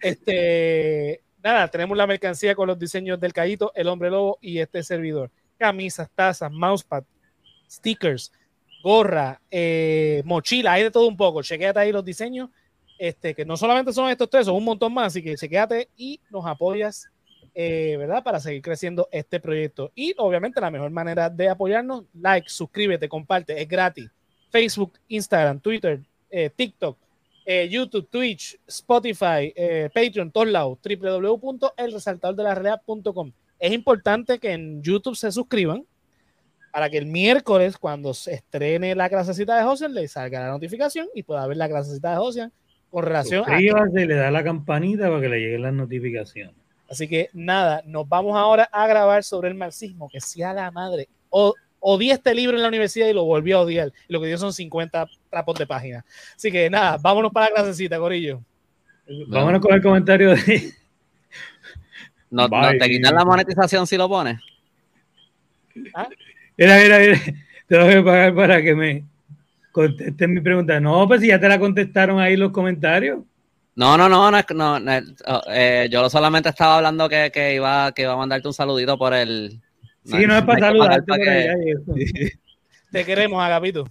Este, nada, tenemos la mercancía con los diseños del Callito, el Hombre Lobo y este servidor. Camisas, tazas, mousepad, stickers, gorra, eh, mochila, hay de todo un poco. Chequéate ahí los diseños, este, que no solamente son estos tres, son un montón más, así que chequéate y nos apoyas, eh, ¿verdad? Para seguir creciendo este proyecto. Y obviamente la mejor manera de apoyarnos, like, suscríbete, comparte, es gratis. Facebook, Instagram, Twitter, eh, TikTok, YouTube, Twitch, Spotify, Patreon, todos lados, www.elresaltadordelarealidad.com. Es importante que en YouTube se suscriban para que el miércoles, cuando se estrene la clasecita de José, le salga la notificación y pueda ver la clasecita de José con relación a... Suscríbase, le da la campanita para que le lleguen las notificaciones. Así que nada, nos vamos ahora a grabar sobre el marxismo, que sea la madre. O, odié este libro en la universidad y lo volví a odiar. Y lo que dio son 50 trapos de página. Así que nada, vámonos para la clasecita, Corillo. Vámonos con el comentario de. No, ¿Te quitan la monetización si lo pones? ¿Ah? Era, era, era. Tengo que pagar para que me contesten mi pregunta. No, pues si ya te la contestaron ahí los comentarios. No, no, no, no, no, no oh, eh, yo solamente estaba hablando que, que, iba, que iba a mandarte un saludito por el... Sí, no, es para saludarte. Te queremos, Agapito.